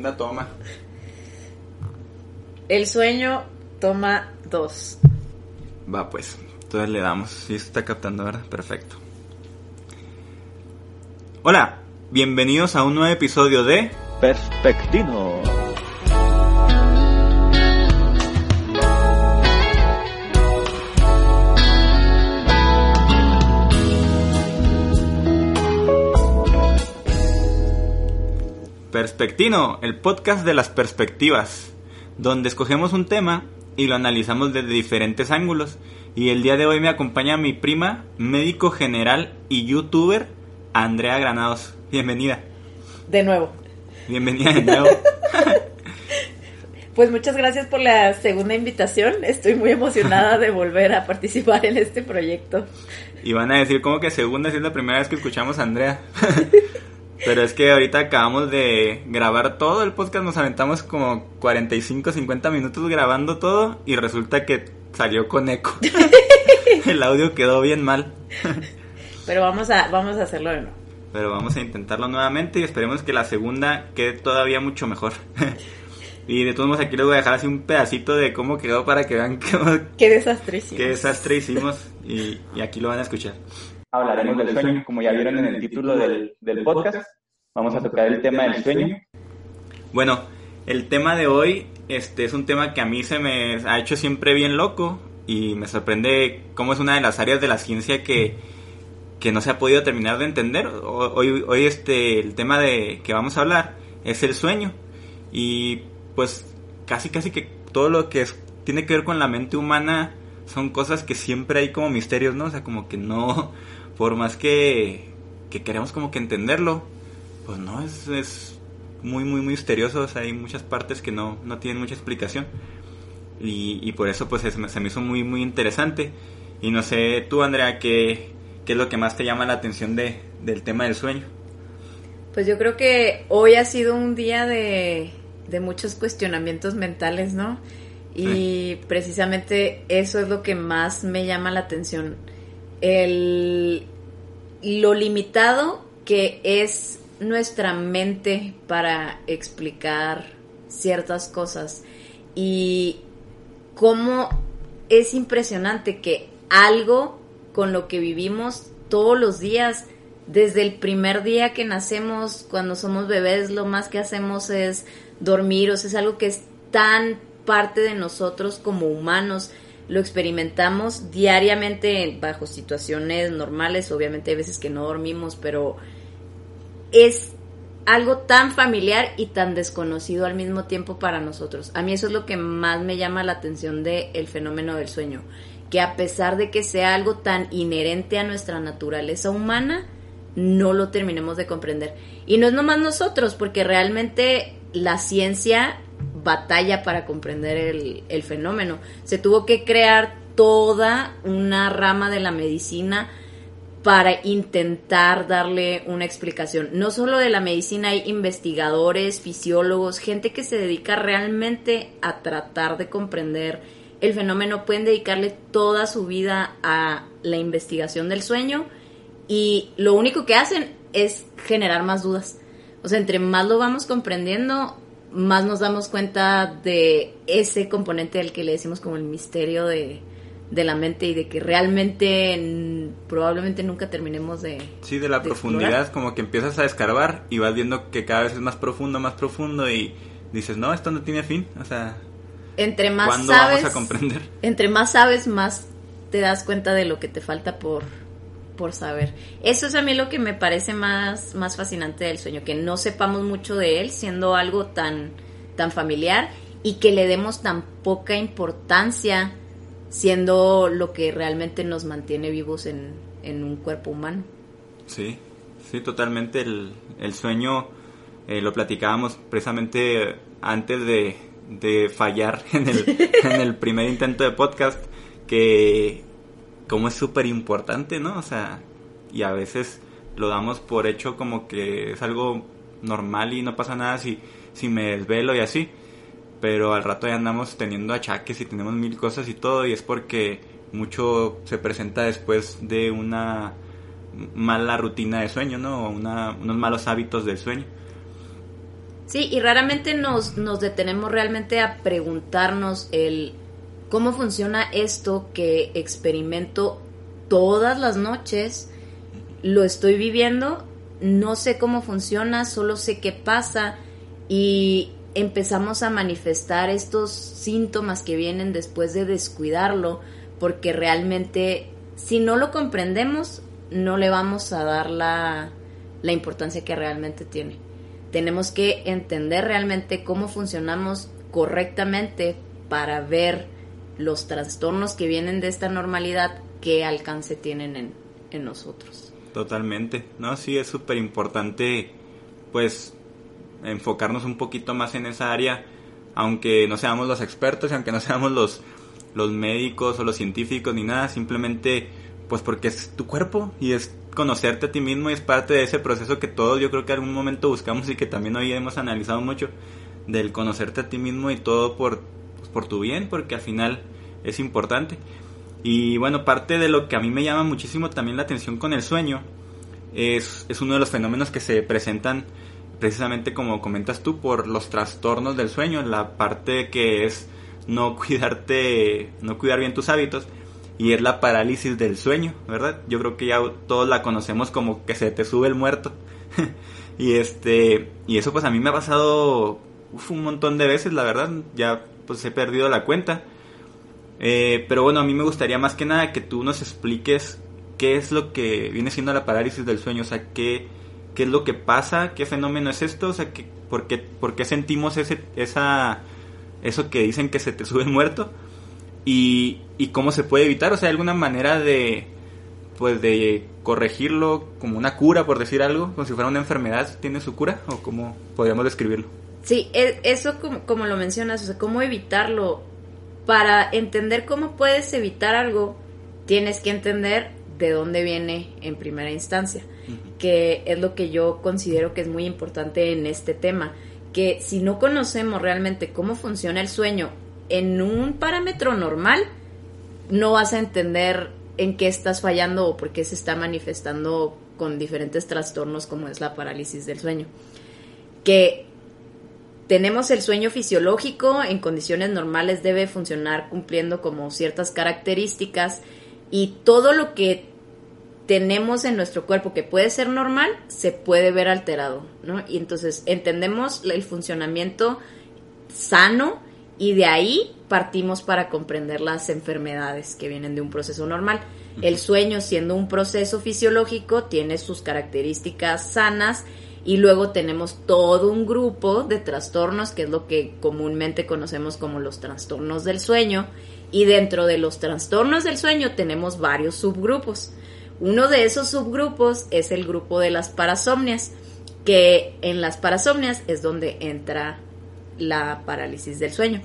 Segunda toma. El sueño toma dos. Va pues, entonces le damos. Sí, se está captando, ¿verdad? Perfecto. Hola, bienvenidos a un nuevo episodio de Perspectino. Perspectino, el podcast de las perspectivas, donde escogemos un tema y lo analizamos desde diferentes ángulos. Y el día de hoy me acompaña mi prima, médico general y youtuber, Andrea Granados. Bienvenida. De nuevo. Bienvenida de nuevo. Pues muchas gracias por la segunda invitación. Estoy muy emocionada de volver a participar en este proyecto. Y van a decir como que segunda si es la primera vez que escuchamos a Andrea. Pero es que ahorita acabamos de grabar todo el podcast, nos aventamos como 45, 50 minutos grabando todo y resulta que salió con eco. el audio quedó bien mal. Pero vamos a, vamos a hacerlo de nuevo. Pero vamos a intentarlo nuevamente y esperemos que la segunda quede todavía mucho mejor. y de todos modos aquí les voy a dejar así un pedacito de cómo quedó para que vean cómo- Qué desastre hicimos. qué desastre hicimos y, y aquí lo van a escuchar. Hablaremos del sueño, como ya vieron en el título del, del podcast. Vamos a tocar el tema del sueño. Bueno, el tema de hoy este, es un tema que a mí se me ha hecho siempre bien loco y me sorprende cómo es una de las áreas de la ciencia que, que no se ha podido terminar de entender. Hoy, hoy este, el tema de que vamos a hablar es el sueño y pues casi casi que todo lo que es- tiene que ver con la mente humana son cosas que siempre hay como misterios, ¿no? O sea, como que no, por más que, que queremos como que entenderlo, pues no, es, es muy, muy, muy misterioso. O sea, hay muchas partes que no, no tienen mucha explicación. Y, y por eso, pues, es- se me hizo muy, muy interesante. Y no sé, tú, Andrea, ¿qué, qué es lo que más te llama la atención de, del tema del sueño? Pues yo creo que hoy ha sido un día de, de muchos cuestionamientos mentales, ¿no? Y precisamente eso es lo que más me llama la atención. El, lo limitado que es nuestra mente para explicar ciertas cosas. Y cómo es impresionante que algo con lo que vivimos todos los días, desde el primer día que nacemos, cuando somos bebés, lo más que hacemos es dormir, o sea, es algo que es tan parte de nosotros como humanos. Lo experimentamos diariamente bajo situaciones normales, obviamente hay veces que no dormimos, pero es algo tan familiar y tan desconocido al mismo tiempo para nosotros. A mí eso es lo que más me llama la atención del fenómeno del sueño, que a pesar de que sea algo tan inherente a nuestra naturaleza humana, no lo terminemos de comprender. Y no es nomás nosotros, porque realmente la ciencia batalla para comprender el, fenómeno. Se tuvo que crear toda una rama de la medicina para intentar darle una explicación. No solo de la medicina, hay investigadores, fisiólogos, gente que se dedica realmente a tratar de comprender el fenómeno. Pueden dedicarle toda su vida a la investigación del sueño y lo único que hacen es generar más dudas. O sea, entre más lo vamos comprendiendo, más nos damos cuenta de ese componente del que le decimos como el misterio de, de la mente y de que realmente probablemente nunca terminemos de... Sí, de la de profundidad, explorar. como que empiezas a escarbar y vas viendo que cada vez es más profundo, más profundo y dices, no, esto no tiene fin. O sea, Entre más ¿cuándo sabes, vamos a comprender? entre más sabes, más te das cuenta de lo que te falta por, por saber. Eso es a mí lo que me parece más, más fascinante del sueño, que no sepamos mucho de él siendo algo tan, tan familiar y que le demos tan poca importancia siendo lo que realmente nos mantiene vivos en, en un cuerpo humano. Sí, sí, totalmente. El, el sueño, Eh, lo platicábamos precisamente antes de, de fallar en el, en el primer intento de podcast, que como es súper importante, ¿no? O sea, y a veces lo damos por hecho como que es algo normal y no pasa nada si, si me desvelo y así. Pero al rato ya andamos teniendo achaques y tenemos mil cosas y todo y es porque mucho se presenta después de una mala rutina de sueño, ¿no? O una, unos malos hábitos del sueño. Sí, y raramente nos, nos detenemos realmente a preguntarnos el cómo funciona esto que experimento todas las noches, lo estoy viviendo, no sé cómo funciona, solo sé qué pasa y empezamos a manifestar estos síntomas que vienen después de descuidarlo, porque realmente si no lo comprendemos, no le vamos a dar la, la importancia que realmente tiene. Tenemos que entender realmente cómo funcionamos correctamente para ver los trastornos que vienen de esta normalidad, qué alcance tienen en, en nosotros. Totalmente, ¿no? Sí, es súper importante, pues, enfocarnos un poquito más en esa área, aunque no seamos los expertos y aunque no seamos los, los médicos o los científicos ni nada, simplemente, pues, porque es tu cuerpo y es conocerte a ti mismo y es parte de ese proceso que todos yo creo que en algún momento buscamos y que también hoy hemos analizado mucho, del conocerte a ti mismo y todo por, por tu bien, porque al final es importante. Y bueno, parte de lo que a mí me llama muchísimo también la atención con el sueño es, es uno de los fenómenos que se presentan precisamente como comentas tú por los trastornos del sueño, la parte que es no cuidarte, no cuidar bien tus hábitos y es la parálisis del sueño, ¿verdad? Yo creo que ya todos la conocemos como que se te sube el muerto. y este y eso pues a mí me ha pasado un montón de veces, la verdad, ya pues he perdido la cuenta. Eh, pero bueno, a mí me gustaría más que nada que tú nos expliques qué es lo que viene siendo la parálisis del sueño, o sea, qué, qué es lo que pasa, qué fenómeno es esto, o sea, que, por, qué, sentimos ese, esa, eso que dicen que se te sube muerto y, y cómo se puede evitar, o sea, alguna manera de, pues de corregirlo como una cura, por decir algo, como si fuera una enfermedad, ¿tiene su cura? ¿O cómo podríamos describirlo? Sí, e, eso como, como lo mencionas, o sea, cómo evitarlo para entender cómo puedes evitar algo, tienes que entender de dónde viene en primera instancia, que es lo que yo considero que es muy importante en este tema, que si no conocemos realmente cómo funciona el sueño en un parámetro normal, no vas a entender en qué estás fallando o por qué se está manifestando con diferentes trastornos como es la parálisis del sueño. Que tenemos el sueño fisiológico, en condiciones normales debe funcionar cumpliendo como ciertas características y todo lo que tenemos en nuestro cuerpo que puede ser normal se puede ver alterado, ¿no? Y entonces entendemos el funcionamiento sano y de ahí partimos para comprender las enfermedades que vienen de un proceso normal. El sueño siendo un proceso fisiológico tiene sus características sanas y luego tenemos todo un grupo de trastornos, que es lo que comúnmente conocemos como los trastornos del sueño. Y dentro de los trastornos del sueño tenemos varios subgrupos. Uno de esos subgrupos es el grupo de las parasomnias, que en las parasomnias es donde entra la parálisis del sueño.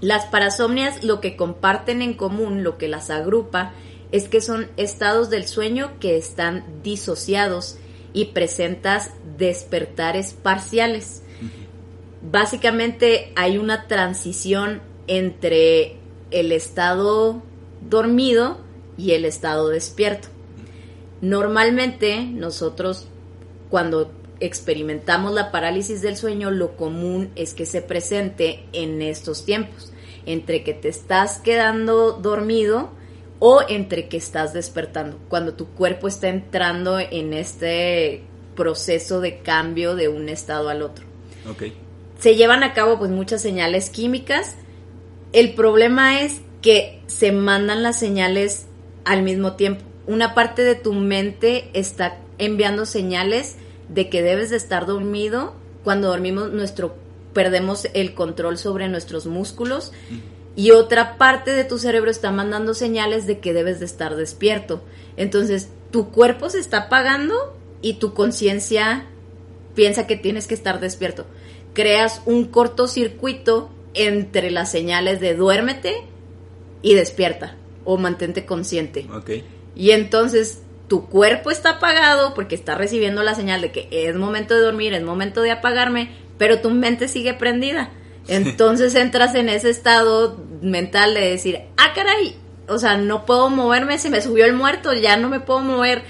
Las parasomnias lo que comparten en común, lo que las agrupa, es que son estados del sueño que están disociados y presentas despertares parciales. Básicamente hay una transición entre el estado dormido y el estado despierto. Normalmente nosotros cuando experimentamos la parálisis del sueño, lo común es que se presente en estos tiempos, entre que te estás quedando dormido o entre que estás despertando, cuando tu cuerpo está entrando en este proceso de cambio de un estado al otro. Se llevan a cabo pues muchas señales químicas. El problema es que se mandan las señales al mismo tiempo. Una parte de tu mente está enviando señales de que debes de estar dormido. Cuando dormimos nuestro perdemos el control sobre nuestros músculos y otra parte de tu cerebro está mandando señales de que debes de estar despierto. Entonces, tu cuerpo se está apagando y tu conciencia piensa que tienes que estar despierto. Creas un cortocircuito entre las señales de duérmete y despierta o mantente consciente. Y entonces tu cuerpo está apagado porque está recibiendo la señal de que es momento de dormir, es momento de apagarme, pero tu mente sigue prendida. Entonces entras en ese estado mental de decir, ah, caray, o sea, no puedo moverme, se me subió el muerto, ya no me puedo mover,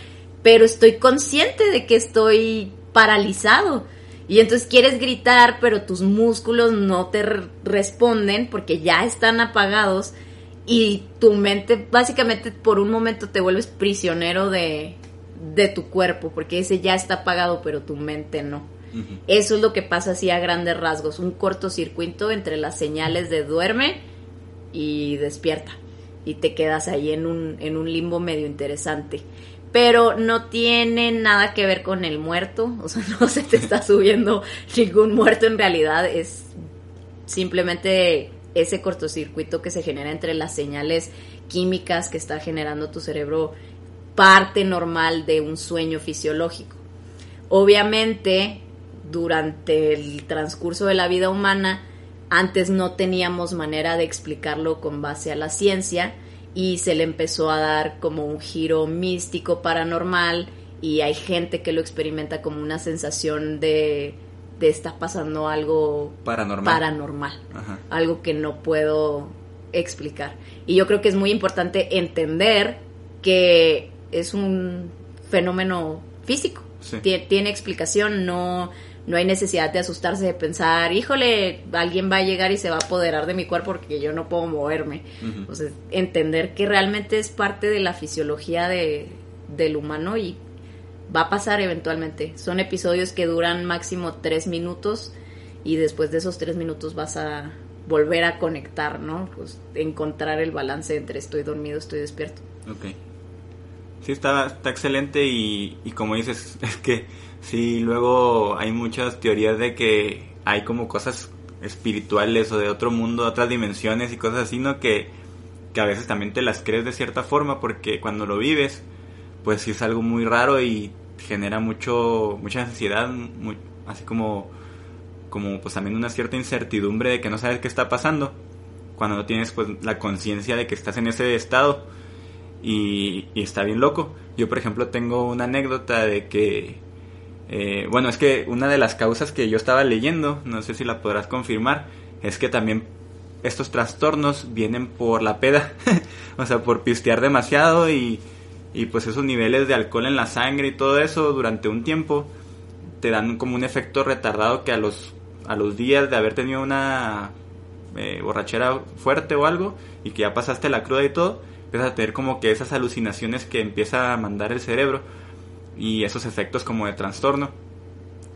pero estoy consciente de que estoy paralizado. Y entonces quieres gritar, pero tus músculos no te responden porque ya están apagados y tu mente básicamente por un momento te vuelves prisionero de, de tu cuerpo porque ese ya está apagado, pero tu mente no. Eso es lo que pasa así a grandes rasgos, un cortocircuito entre las señales de duerme y despierta y te quedas ahí en un, en un limbo medio interesante. Pero no tiene nada que ver con el muerto, o sea, no se te está subiendo ningún muerto en realidad, es simplemente ese cortocircuito que se genera entre las señales químicas que está generando tu cerebro, parte normal de un sueño fisiológico. Obviamente, durante el transcurso de la vida humana, antes no teníamos manera de explicarlo con base a la ciencia y se le empezó a dar como un giro místico paranormal y hay gente que lo experimenta como una sensación de, de está pasando algo paranormal, paranormal algo que no puedo explicar. Y yo creo que es muy importante entender que es un fenómeno físico, tiene explicación, no no hay necesidad de asustarse, de pensar, híjole, alguien va a llegar y se va a apoderar de mi cuerpo porque yo no puedo moverme. Entonces, entender que realmente es parte de la fisiología de, del humano y va a pasar eventualmente. Son episodios que duran máximo tres minutos y después de esos tres minutos vas a volver a conectar, ¿no? Pues encontrar el balance entre estoy dormido, estoy despierto. Ok. Sí, está, está excelente y, y como dices, es que Sí, luego hay muchas teorías de que hay como cosas espirituales o de otro mundo, otras dimensiones y cosas así, ¿no? Que, que a veces también te las crees de cierta forma porque cuando lo vives, pues sí es algo muy raro y genera mucho, mucha ansiedad, muy, así como, como pues también una cierta incertidumbre de que no sabes qué está pasando cuando no tienes pues la conciencia de que estás en ese estado y, y está bien loco. Yo por ejemplo tengo una anécdota de que eh, bueno, es que una de las causas que yo estaba leyendo, no sé si la podrás confirmar, es que también estos trastornos vienen por la peda, o sea, por pistear demasiado y, y pues esos niveles de alcohol en la sangre y todo eso durante un tiempo te dan como un efecto retardado que a los, a los días de haber tenido una eh, borrachera fuerte o algo y que ya pasaste la cruda y todo, empiezas a tener como que esas alucinaciones que empieza a mandar el cerebro y esos efectos como de trastorno.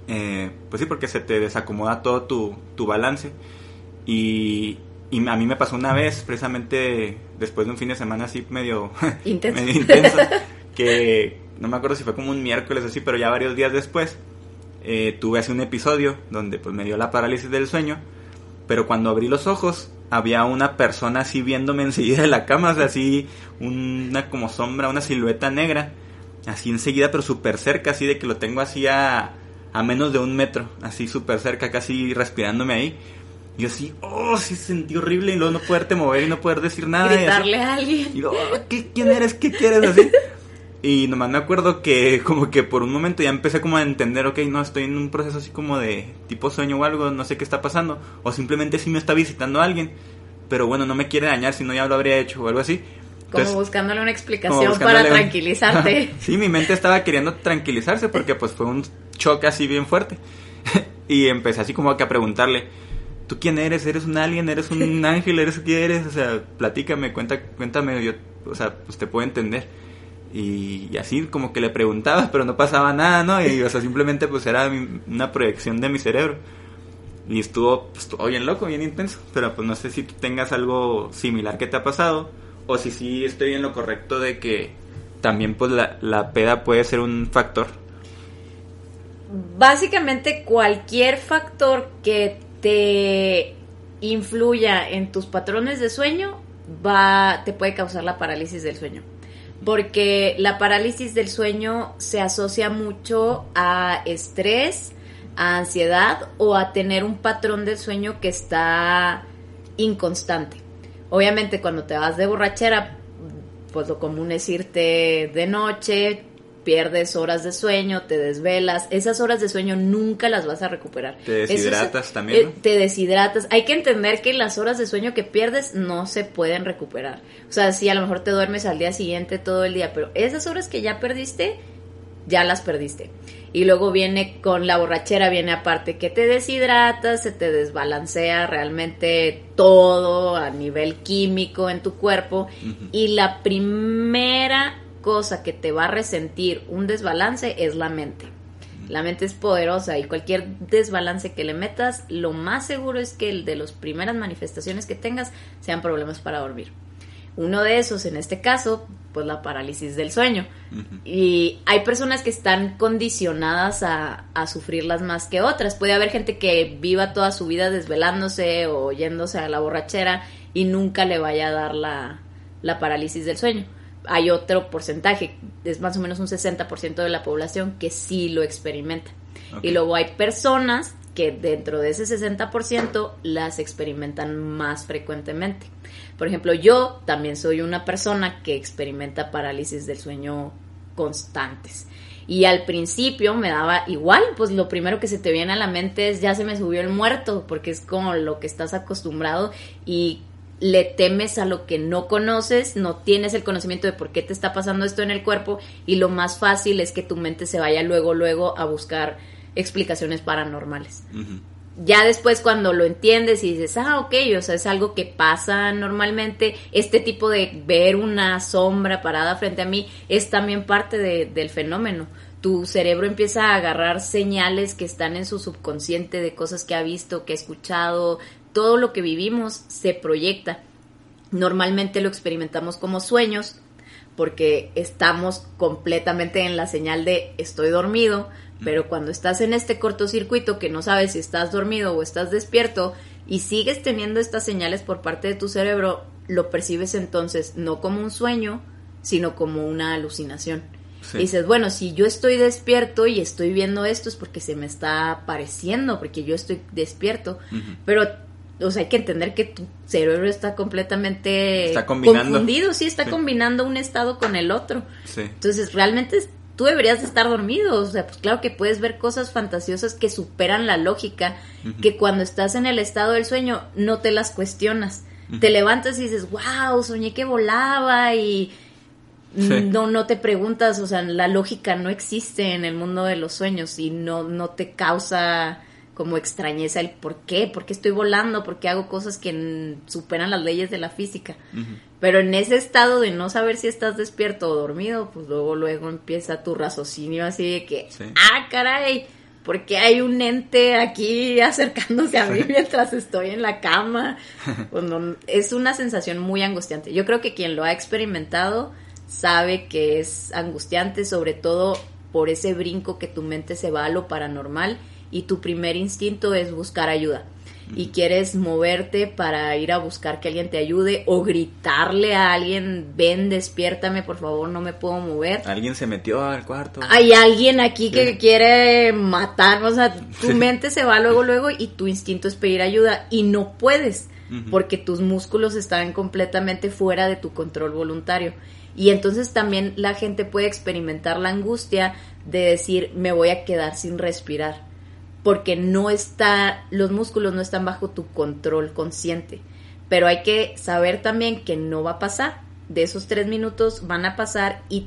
Eh, pues sí, porque se te desacomoda todo tu, tu balance. Y, y, a mí me pasó una vez, precisamente después de un fin de semana así medio intenso, medio intenso que no me acuerdo si fue como un miércoles así, pero ya varios días después eh, tuve así un episodio donde pues me dio la parálisis del sueño, pero cuando abrí los ojos había una persona así viéndome enseguida de la cama, o sea, así una como sombra, una silueta negra así enseguida, pero súper cerca, así de que lo tengo así a, a menos de un metro, así súper cerca, casi respirándome ahí. Y yo así, oh, sí sentí horrible y luego no poderte mover y no poder decir nada. Gritarle a alguien. Y luego, oh, ¿quién eres? ¿Qué quieres? Así. Y nomás me acuerdo que como que por un momento ya empecé como a entender, ok, no, estoy en un proceso así como de tipo sueño o algo, no sé qué está pasando. O simplemente sí me está visitando alguien, pero bueno, no me quiere dañar, si no ya lo habría hecho o algo así. Como buscándole una explicación para tranquilizarte. sí, mi mente estaba queriendo tranquilizarse porque pues fue un choque así bien fuerte. y empecé así como que a preguntarle, ¿tú quién eres? ¿Eres un alien? ¿Eres un ángel? ¿Eres qué eres? O sea, platícame, cuenta, cuéntame, yo, o sea, pues te puedo entender. Y, así como que le preguntaba, pero no pasaba nada, ¿no? Y o sea, simplemente pues era una proyección de mi cerebro. Y estuvo, pues, estuvo bien loco, bien intenso. Pero pues no sé si tú tengas algo similar que te ha pasado o si sí estoy en lo correcto de que también pues la, la peda puede ser un factor. Básicamente cualquier factor que te influya en tus patrones de sueño va te puede causar la parálisis del sueño. Porque la parálisis del sueño se asocia mucho a estrés, a ansiedad o a tener un patrón de sueño que está inconstante. Obviamente cuando te vas de borrachera, pues lo común es irte de noche, pierdes horas de sueño, te desvelas, esas horas de sueño nunca las vas a recuperar. Te deshidratas también. Eh, te deshidratas. Hay que entender que las horas de sueño que pierdes no se pueden recuperar. O sea, sí, a lo mejor te duermes al día siguiente todo el día, pero esas horas que ya perdiste, ya las perdiste. Y luego viene con la borrachera, viene aparte que te deshidratas, se te desbalancea realmente todo a nivel químico en tu cuerpo. Y la primera cosa que te va a resentir un desbalance es la mente. La mente es poderosa y cualquier desbalance que le metas, lo más seguro es que el de las primeras manifestaciones que tengas sean problemas para dormir. Uno de esos, en este caso, pues la parálisis del sueño. Y hay personas que están condicionadas a, a, sufrirlas más que otras. Puede haber gente que viva toda su vida desvelándose o yéndose a la borrachera y nunca le vaya a dar la, la parálisis del sueño. Hay otro porcentaje, es más o menos un 60% de la población que sí lo experimenta. Y luego hay personas que dentro de ese 60% las experimentan más frecuentemente. Por ejemplo, yo también soy una persona que experimenta parálisis del sueño constantes. Y al principio me daba igual, pues lo primero que se te viene a la mente es ya se me subió el muerto, porque es como lo que estás acostumbrado y le temes a lo que no conoces, no tienes el conocimiento de por qué te está pasando esto en el cuerpo y lo más fácil es que tu mente se vaya luego, luego a buscar explicaciones paranormales ya después cuando lo entiendes y dices, ah, ok, o sea, es algo que pasa normalmente, este tipo de ver una sombra parada frente a mí es también parte del fenómeno. Tu cerebro empieza a agarrar señales que están en su subconsciente de cosas que ha visto, que ha escuchado, todo lo que vivimos se proyecta. Normalmente lo experimentamos como sueños porque estamos completamente en la señal de estoy dormido, pero cuando estás en este cortocircuito que no sabes si estás dormido o estás despierto y sigues teniendo estas señales por parte de tu cerebro, lo percibes entonces no como un sueño, sino como una alucinación. Y dices, bueno, si yo estoy despierto y estoy viendo esto es porque se me está apareciendo, porque yo estoy despierto. Pero, o sea, hay que entender que tu cerebro está completamente confundido, sí, está combinando un estado con el otro. Entonces, realmente tú deberías estar dormido. O sea, pues claro que puedes ver cosas fantasiosas que superan la lógica, que cuando estás en el estado del sueño no te las cuestionas. Te levantas y dices, wow, soñé que volaba y no, no te preguntas, o sea, la lógica no existe en el mundo de los sueños y no, no te causa como extrañeza el por qué, por qué estoy volando, por qué hago cosas que superan las leyes de la física. Pero en ese estado de no saber si estás despierto o dormido, pues luego luego empieza tu raciocinio así de que, ah, caray, porque hay un ente aquí acercándose a mí mientras estoy en la cama. Pues es una sensación muy angustiante. Yo creo que quien lo ha experimentado sabe que es angustiante, sobre todo por ese brinco que tu mente se va a lo paranormal y tu primer instinto es buscar ayuda y quieres moverte para ir a buscar que alguien te ayude o gritarle a alguien, ven, despiértame, por favor, no me puedo mover. Alguien se metió al cuarto. Hay alguien aquí que quiere matar, o sea, tu mente se va luego, luego y tu instinto es pedir ayuda y no puedes porque tus músculos están completamente fuera de tu control voluntario. Y entonces también la gente puede experimentar la angustia de decir, me voy a quedar sin respirar porque no está, los músculos no están bajo tu control consciente. Pero hay que saber también que no va a pasar. De esos tres minutos van a pasar y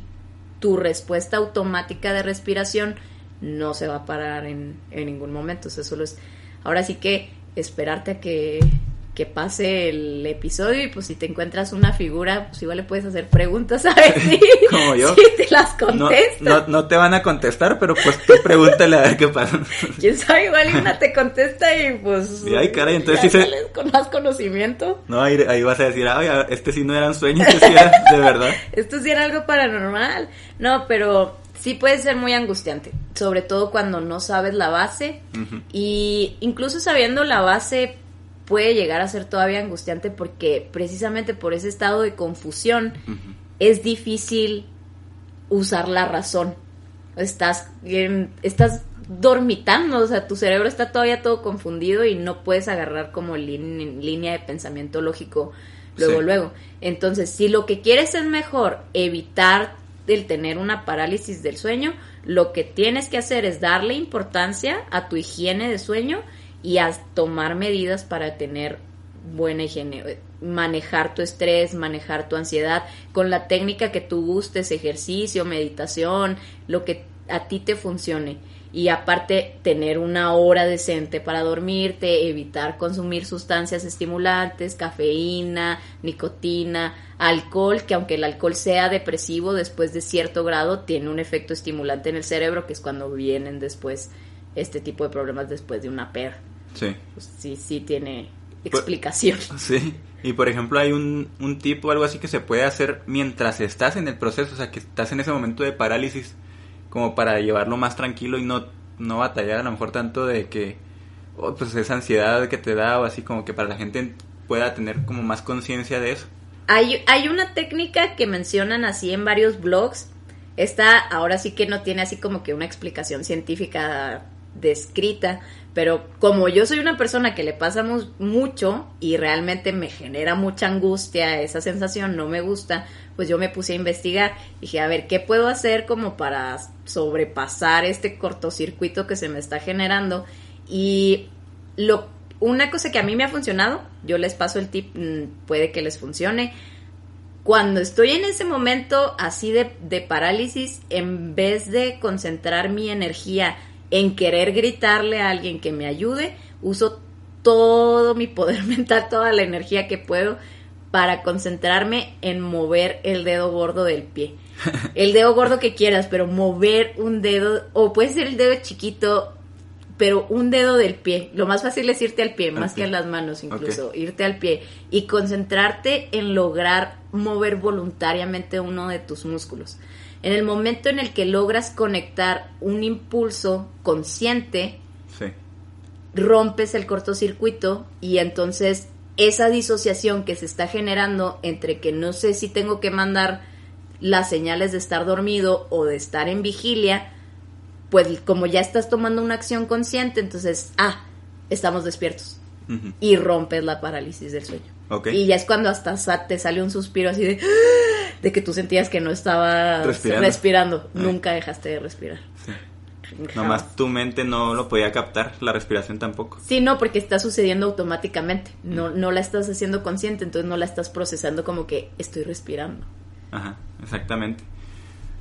tu respuesta automática de respiración no se va a parar en, en ningún momento. eso solo es. Ahora sí que esperarte a que que pase el episodio y pues si te encuentras una figura, pues igual le puedes hacer preguntas a ver si, Como yo. te las contesta. No, te van a contestar, pero pues tú pregúntale a ver qué pasa. Quién sabe, igual una te contesta y pues... Y ay, caray, entonces sí se... con más conocimiento. No, ahí, ahí vas a decir, ay, este sí no era un sueño, este sí era de verdad. Esto sí era algo paranormal. No, pero sí puede ser muy angustiante, sobre todo cuando no sabes la base y incluso sabiendo la base puede llegar a ser todavía angustiante porque precisamente por ese estado de confusión es difícil usar la razón. Estás, estás dormitando, o sea, tu cerebro está todavía todo confundido y no puedes agarrar como línea de pensamiento lógico luego, luego. Entonces, si lo que quieres es mejor evitar el tener una parálisis del sueño, lo que tienes que hacer es darle importancia a tu higiene de sueño y a tomar medidas para tener buena higiene, manejar tu estrés, manejar tu ansiedad con la técnica que tú gustes, ejercicio, meditación, lo que a ti te funcione. Y aparte tener una hora decente para dormirte, evitar consumir sustancias estimulantes, cafeína, nicotina, alcohol, que aunque el alcohol sea depresivo después de cierto grado, tiene un efecto estimulante en el cerebro, que es cuando vienen después este tipo de problemas después de una pera. Sí. Pues sí, sí tiene explicación. Sí. Y por ejemplo hay un, un tipo algo así que se puede hacer mientras estás en el proceso, o sea, que estás en ese momento de parálisis como para llevarlo más tranquilo y no, no batallar a lo mejor tanto de que, oh, pues esa ansiedad que te da o así como que para la gente pueda tener como más conciencia de eso. Hay, hay una técnica que mencionan así en varios blogs. Esta ahora sí que no tiene así como que una explicación científica descrita, pero como yo soy una persona que le pasa mucho y realmente me genera mucha angustia, esa sensación no me gusta, pues yo me puse a investigar. Dije, a ver, ¿qué puedo hacer como para sobrepasar este cortocircuito que se me está generando? Y lo, una cosa que a mí me ha funcionado, yo les paso el tip, mm, puede que les funcione. Cuando estoy en ese momento así de, de parálisis, en vez de concentrar mi energía en querer gritarle a alguien que me ayude, uso todo mi poder mental, toda la energía que puedo para concentrarme en mover el dedo gordo del pie. El dedo gordo que quieras, pero mover un dedo, o puede ser el dedo chiquito, pero un dedo del pie. Lo más fácil es irte al pie, más que a las manos incluso, irte al pie y concentrarte en lograr mover voluntariamente uno de tus músculos. En el momento en el que logras conectar un impulso consciente, rompes el cortocircuito y entonces esa disociación que se está generando entre que no sé si tengo que mandar las señales de estar dormido o de estar en vigilia, pues como ya estás tomando una acción consciente, entonces, ah, estamos despiertos. Y rompes la parálisis del sueño. Y ya es cuando hasta te sale un suspiro así de, de que tú sentías que no estabas respirando. Nunca dejaste de respirar. Sí. Nomás tu mente no lo podía captar, la respiración tampoco. Sí, no, porque está sucediendo automáticamente. No, no la estás haciendo consciente, entonces no la estás procesando como que estoy respirando. Ajá, exactamente.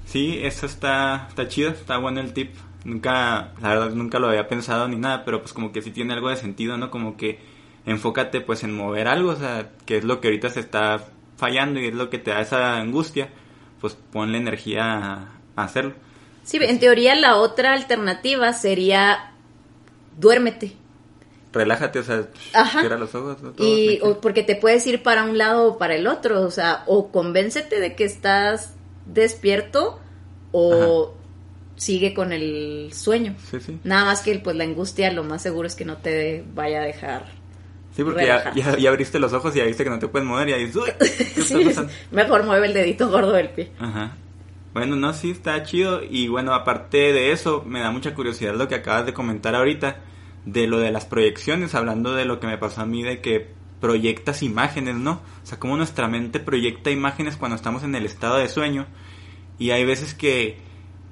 Sí, eso está, está chido, está bueno el tip. Nunca, la verdad, nunca lo había pensado ni nada, pero pues como que sí tiene algo de sentido, ¿no? Como que enfócate pues en mover algo, o sea, que es lo que ahorita se está fallando y es lo que te da esa angustia, pues ponle energía a, hacerlo. Sí, en teoría la otra alternativa sería duérmete. Relájate, o sea, cierra los ojos. y porque te puedes ir para un lado o para el otro, o sea, o convéncete de que estás despierto o sigue con el sueño. Sí, sí. Nada más que pues la angustia lo más seguro es que no te vaya a dejar Sí, porque ya, abriste los ojos y ya viste que no te puedes mover y ahí Mejor mueve el dedito gordo del pie. Ajá. Bueno, no, sí, está chido. Y bueno, aparte de eso, me da mucha curiosidad lo que acabas de comentar ahorita, de lo de las proyecciones, hablando de lo que me pasó a mí, de que proyectas imágenes, ¿no? O sea, como nuestra mente proyecta imágenes cuando estamos en el estado de sueño. Y hay veces que,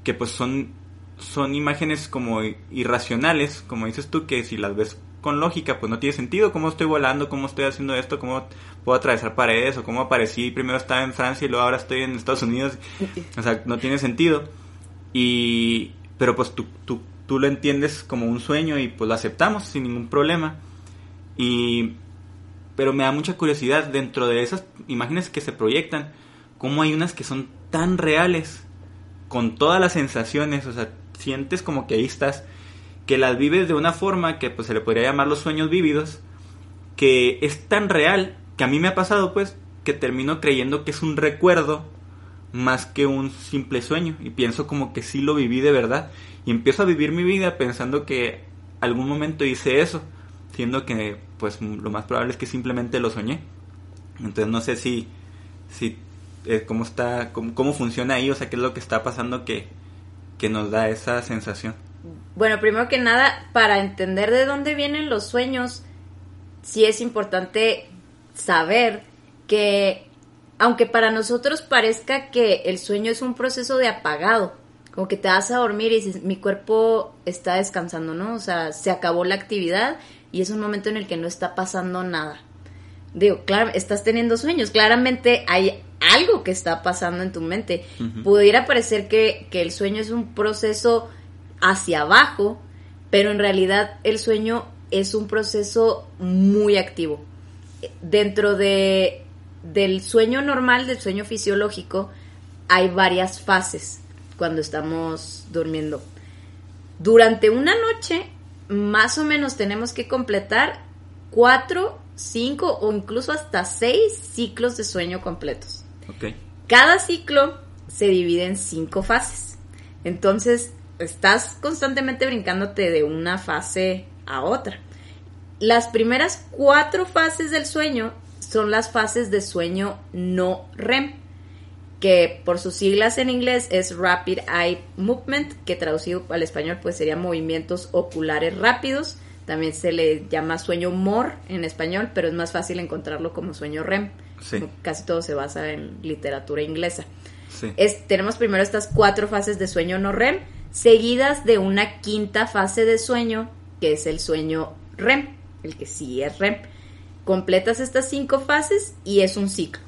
que pues son, son imágenes como irracionales, como dices tú, que si las ves con lógica, pues no tiene sentido. ¿Cómo estoy volando? ¿Cómo estoy haciendo esto? ¿Cómo puedo atravesar paredes? ¿O cómo aparecí? Primero estaba en Francia y luego ahora estoy en Estados Unidos. O sea, no tiene sentido. Y... Pero pues tú, tú, tú lo entiendes como un sueño y pues lo aceptamos sin ningún problema. Y... Pero me da mucha curiosidad dentro de esas imágenes que se proyectan, cómo hay unas que son tan reales, con todas las sensaciones, o sea, sientes como que ahí estás que las vives de una forma que pues se le podría llamar los sueños vívidos, que es tan real que a mí me ha pasado pues que termino creyendo que es un recuerdo más que un simple sueño y pienso como que sí lo viví de verdad y empiezo a vivir mi vida pensando que algún momento hice eso, siendo que pues lo más probable es que simplemente lo soñé. Entonces no sé si si eh, cómo está cómo, cómo, funciona ahí, o sea, qué es lo que está pasando que que nos da esa sensación. Bueno, primero que nada, para entender de dónde vienen los sueños, sí es importante saber que, aunque para nosotros parezca que el sueño es un proceso de apagado, como que te vas a dormir y dices, mi cuerpo está descansando, ¿no? O sea, se acabó la actividad y es un momento en el que no está pasando nada. Digo, claro, estás teniendo sueños, claramente hay algo que está pasando en tu mente. Pudiera parecer que, que el sueño es un proceso hacia abajo, pero en realidad el sueño es un proceso muy activo. Dentro de, del sueño normal, del sueño fisiológico, hay varias fases cuando estamos durmiendo. Durante una noche, más o menos tenemos que completar cuatro, cinco o incluso hasta seis ciclos de sueño completos. Cada ciclo se divide en cinco fases. Entonces, estás constantemente brincándote de una fase a otra. Las primeras cuatro fases del sueño son las fases de sueño no REM, que por sus siglas en inglés es Rapid Eye Movement, que traducido al español pues sería movimientos oculares rápidos. También se le llama sueño MOR en español, pero es más fácil encontrarlo como sueño REM. Casi todo se basa en literatura inglesa. tenemos primero estas cuatro fases de sueño no REM, seguidas de una quinta fase de sueño, que es el sueño REM, el que sí es REM. Completas estas cinco fases y es un ciclo.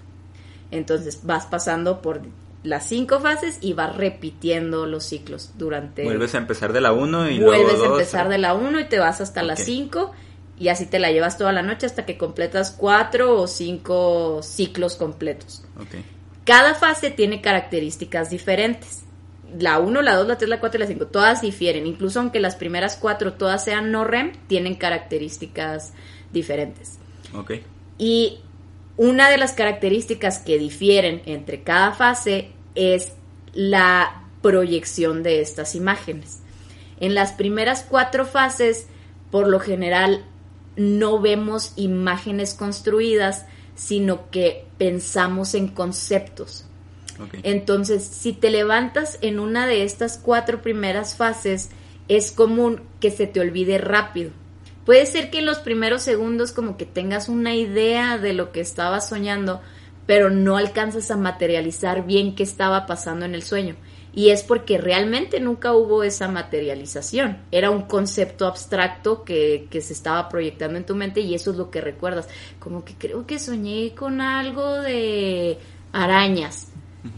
Entonces vas pasando por las cinco fases y vas repitiendo los ciclos durante... Vuelves a empezar de la 1 y Vuelves a empezar de la 1 y te vas hasta la 5 y así te la llevas toda la noche hasta que completas cuatro o cinco ciclos completos. Cada fase tiene características diferentes la 1, la 2, la 3, la 4 y la 5, todas difieren. Incluso aunque las primeras cuatro todas sean no REM, tienen características diferentes. Ok. Y una de las características que difieren entre cada fase es la proyección de estas imágenes. En las primeras cuatro fases, por lo general, no vemos imágenes construidas, sino que pensamos en conceptos. Entonces, si te levantas en una de estas cuatro primeras fases, es común que se te olvide rápido. Puede ser que en los primeros segundos como que tengas una idea de lo que estabas soñando, pero no alcanzas a materializar bien qué estaba pasando en el sueño. Y es porque realmente nunca hubo esa materialización. Era un concepto abstracto que, que, se estaba proyectando en tu mente y eso es lo que recuerdas. Como que creo que soñé con algo de arañas.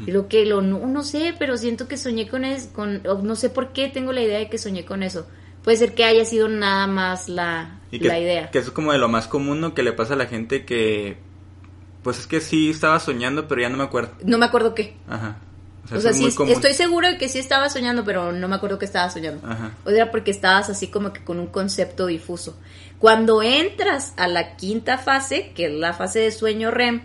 Lo que lo no, sé, pero siento que soñé con eso, con, no sé por qué tengo la idea de que soñé con eso. Puede ser que haya sido nada más la, la idea. Que eso es como de lo más común ¿no? que le pasa a la gente que, pues es que sí estaba soñando, pero ya no me acuerdo. No me acuerdo qué. Ajá. O sea, sí, estoy seguro de que sí estaba soñando, pero no me acuerdo que estaba soñando. Ajá. O sea, porque estabas así como que con un concepto difuso. Cuando entras a la quinta fase, que es la fase de sueño REM,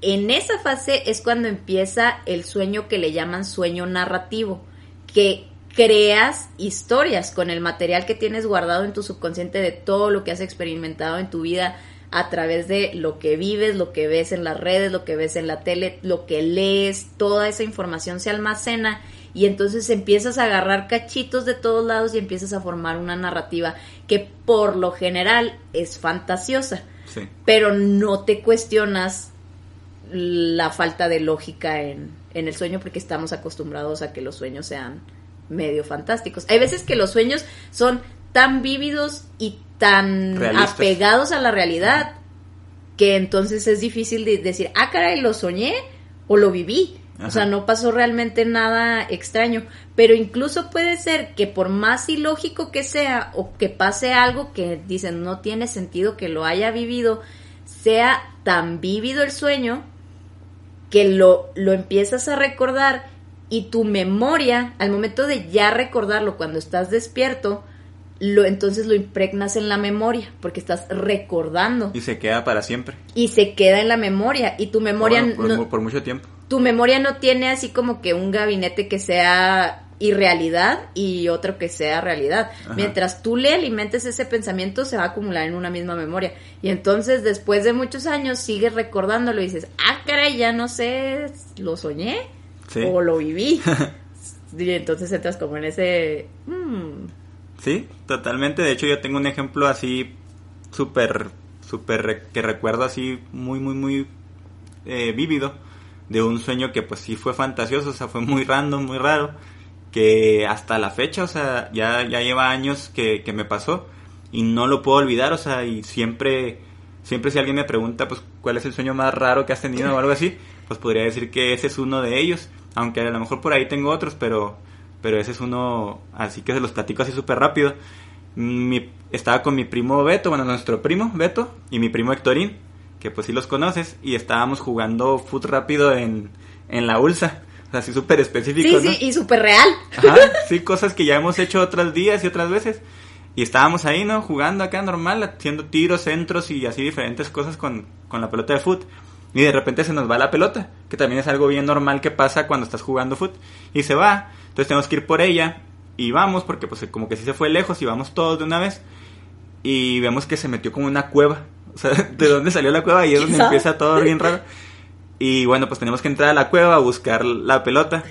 en esa fase es cuando empieza el sueño que le llaman sueño narrativo, que creas historias con el material que tienes guardado en tu subconsciente de todo lo que has experimentado en tu vida a través de lo que vives, lo que ves en las redes, lo que ves en la tele, lo que lees, toda esa información se almacena y entonces empiezas a agarrar cachitos de todos lados y empiezas a formar una narrativa que por lo general es fantasiosa, pero no te cuestionas la falta de lógica en, el sueño porque estamos acostumbrados a que los sueños sean medio fantásticos. Hay veces que los sueños son tan vívidos y tan apegados a la realidad que entonces es difícil de decir, ah, caray, lo soñé o lo viví. O sea, no pasó realmente nada extraño. Pero incluso puede ser que por más ilógico que sea o que pase algo que dicen no tiene sentido que lo haya vivido, sea tan vívido el sueño que lo, lo empiezas a recordar y tu memoria, al momento de ya recordarlo cuando estás despierto, lo, entonces lo impregnas en la memoria, porque estás recordando. Y se queda para siempre. Y se queda en la memoria, y tu memoria... no, por mucho tiempo. Tu memoria no tiene así como que un gabinete que sea irrealidad y otro que sea realidad. Mientras tú le alimentes ese pensamiento, se va a acumular en una misma memoria. Y entonces, después de muchos años, sigues recordándolo y dices, ah, caray, ya no sé, lo soñé o lo viví. Y entonces entras como en ese... mm, Sí, totalmente. De hecho, yo tengo un ejemplo así súper, súper que recuerdo así muy, muy, muy eh, vívido de un sueño que pues sí fue fantasioso, o sea, fue muy random, muy raro, que hasta la fecha, o sea, ya, ya lleva años que, que me pasó y no lo puedo olvidar, o sea, y siempre, siempre si alguien me pregunta pues cuál es el sueño más raro que has tenido o algo así, pues podría decir que ese es uno de ellos, aunque a lo mejor por ahí tengo otros, pero, pero ese es uno, así que se los platico así súper rápido. Mi- estaba con mi primo Beto, bueno, nuestro primo Beto y mi primo Hectorín, que pues sí los conoces, y estábamos jugando foot rápido en, en la ULSA, o sea, así súper específico, Sí, ¿no? sí, y súper real. Ajá, sí, cosas que ya hemos hecho otros días y otras veces. Y estábamos ahí, ¿no? Jugando acá normal, haciendo tiros, centros y así diferentes cosas con, con la pelota de foot. Y de repente se nos va la pelota, que también es algo bien normal que pasa cuando estás jugando foot. Y se va, entonces tenemos que ir por ella y vamos, porque pues como que sí se fue lejos y vamos todos de una vez. Y vemos que se metió como una cueva. O sea, ¿de dónde salió la cueva? Y es donde empieza todo bien raro. Y bueno, pues tenemos que entrar a la cueva a buscar la pelota.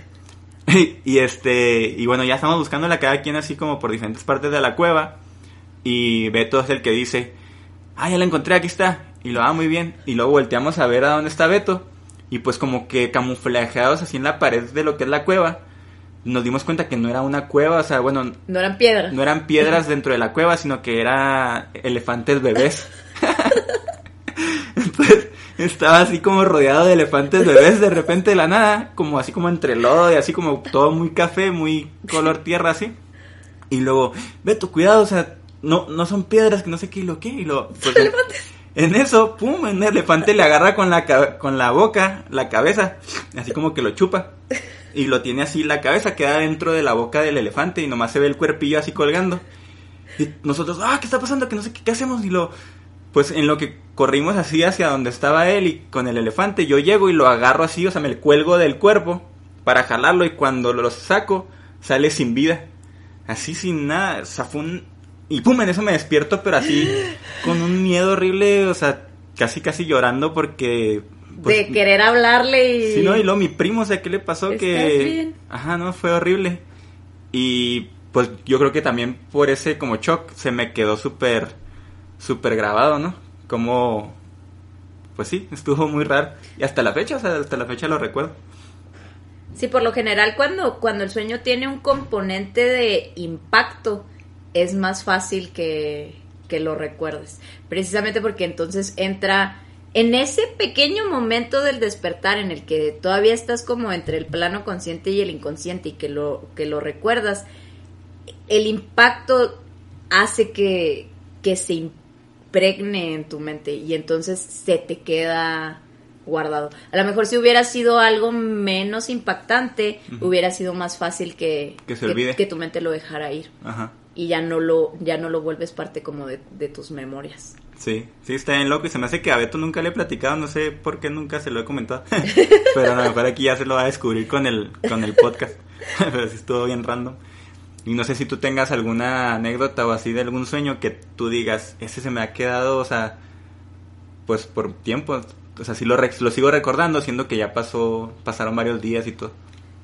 y este, y bueno, ya estamos buscándola cada quien así como por diferentes partes de la cueva. Y Beto es el que dice, ah, ya la encontré, aquí está. Y lo va muy bien. Y luego volteamos a ver a dónde está Beto. Y pues como que camuflajeados así en la pared de lo que es la cueva. Nos dimos cuenta que no era una cueva, o sea, bueno, No eran piedras. no eran piedras dentro de la cueva, sino que era elefantes bebés. Entonces estaba así como rodeado de elefantes bebés de repente de la nada, como así como entre lodo y así como todo muy café, muy color tierra así. Y luego, Beto, cuidado, o sea, no, no son piedras, que no sé qué y lo que, y lo... pues, en eso, pum, un elefante le agarra con la, con la boca, la cabeza, así como que lo chupa. Y lo tiene así, la cabeza queda dentro de la boca del elefante y nomás se ve el cuerpillo así colgando. Y nosotros, ah, ¿qué está pasando? Que no sé qué, qué hacemos. Y lo, pues en lo que corrimos así hacia donde estaba él y con el elefante, yo llego y lo agarro así, o sea, me cuelgo del cuerpo para jalarlo y cuando lo saco, sale sin vida. Así sin nada, o. Y pum, en eso me despierto, pero así, con un miedo horrible, o sea, casi casi llorando porque... pues, de querer hablarle y... Sí, no, y luego mi primo, o sea, ¿qué le pasó? ¿Estás que... bien? Ajá, no, fue horrible. Y pues yo creo que también por ese como shock se me quedó súper, súper grabado, ¿no? Como, pues sí, estuvo muy raro. Y hasta la fecha, o sea, hasta la fecha lo recuerdo. Sí, por lo general cuando, cuando el sueño tiene un componente de impacto, es más fácil que, que lo recuerdes. Precisamente porque entonces entra en ese pequeño momento del despertar en el que todavía estás como entre el plano consciente y el inconsciente y que lo, que lo recuerdas, el impacto hace que, que se impregne en tu mente y entonces se te queda guardado. A lo mejor si hubiera sido algo menos impactante, hubiera sido más fácil que, Que se que tu mente lo dejara ir Ajá. Y ya no lo, ya no lo vuelves parte como de, de tus memorias. Sí, sí, está bien loco y se me hace que a Beto nunca le he platicado, no sé por qué nunca se lo he comentado. Pero a lo mejor aquí ya se lo va a descubrir con el, con el podcast. Pero sí estuvo bien random. Y no sé si tú tengas alguna anécdota o así de algún sueño que tú digas, ese se me ha quedado, o sea, pues por tiempo. O sea, sí lo, lo sigo recordando, siendo que ya pasó, pasaron varios días y todo.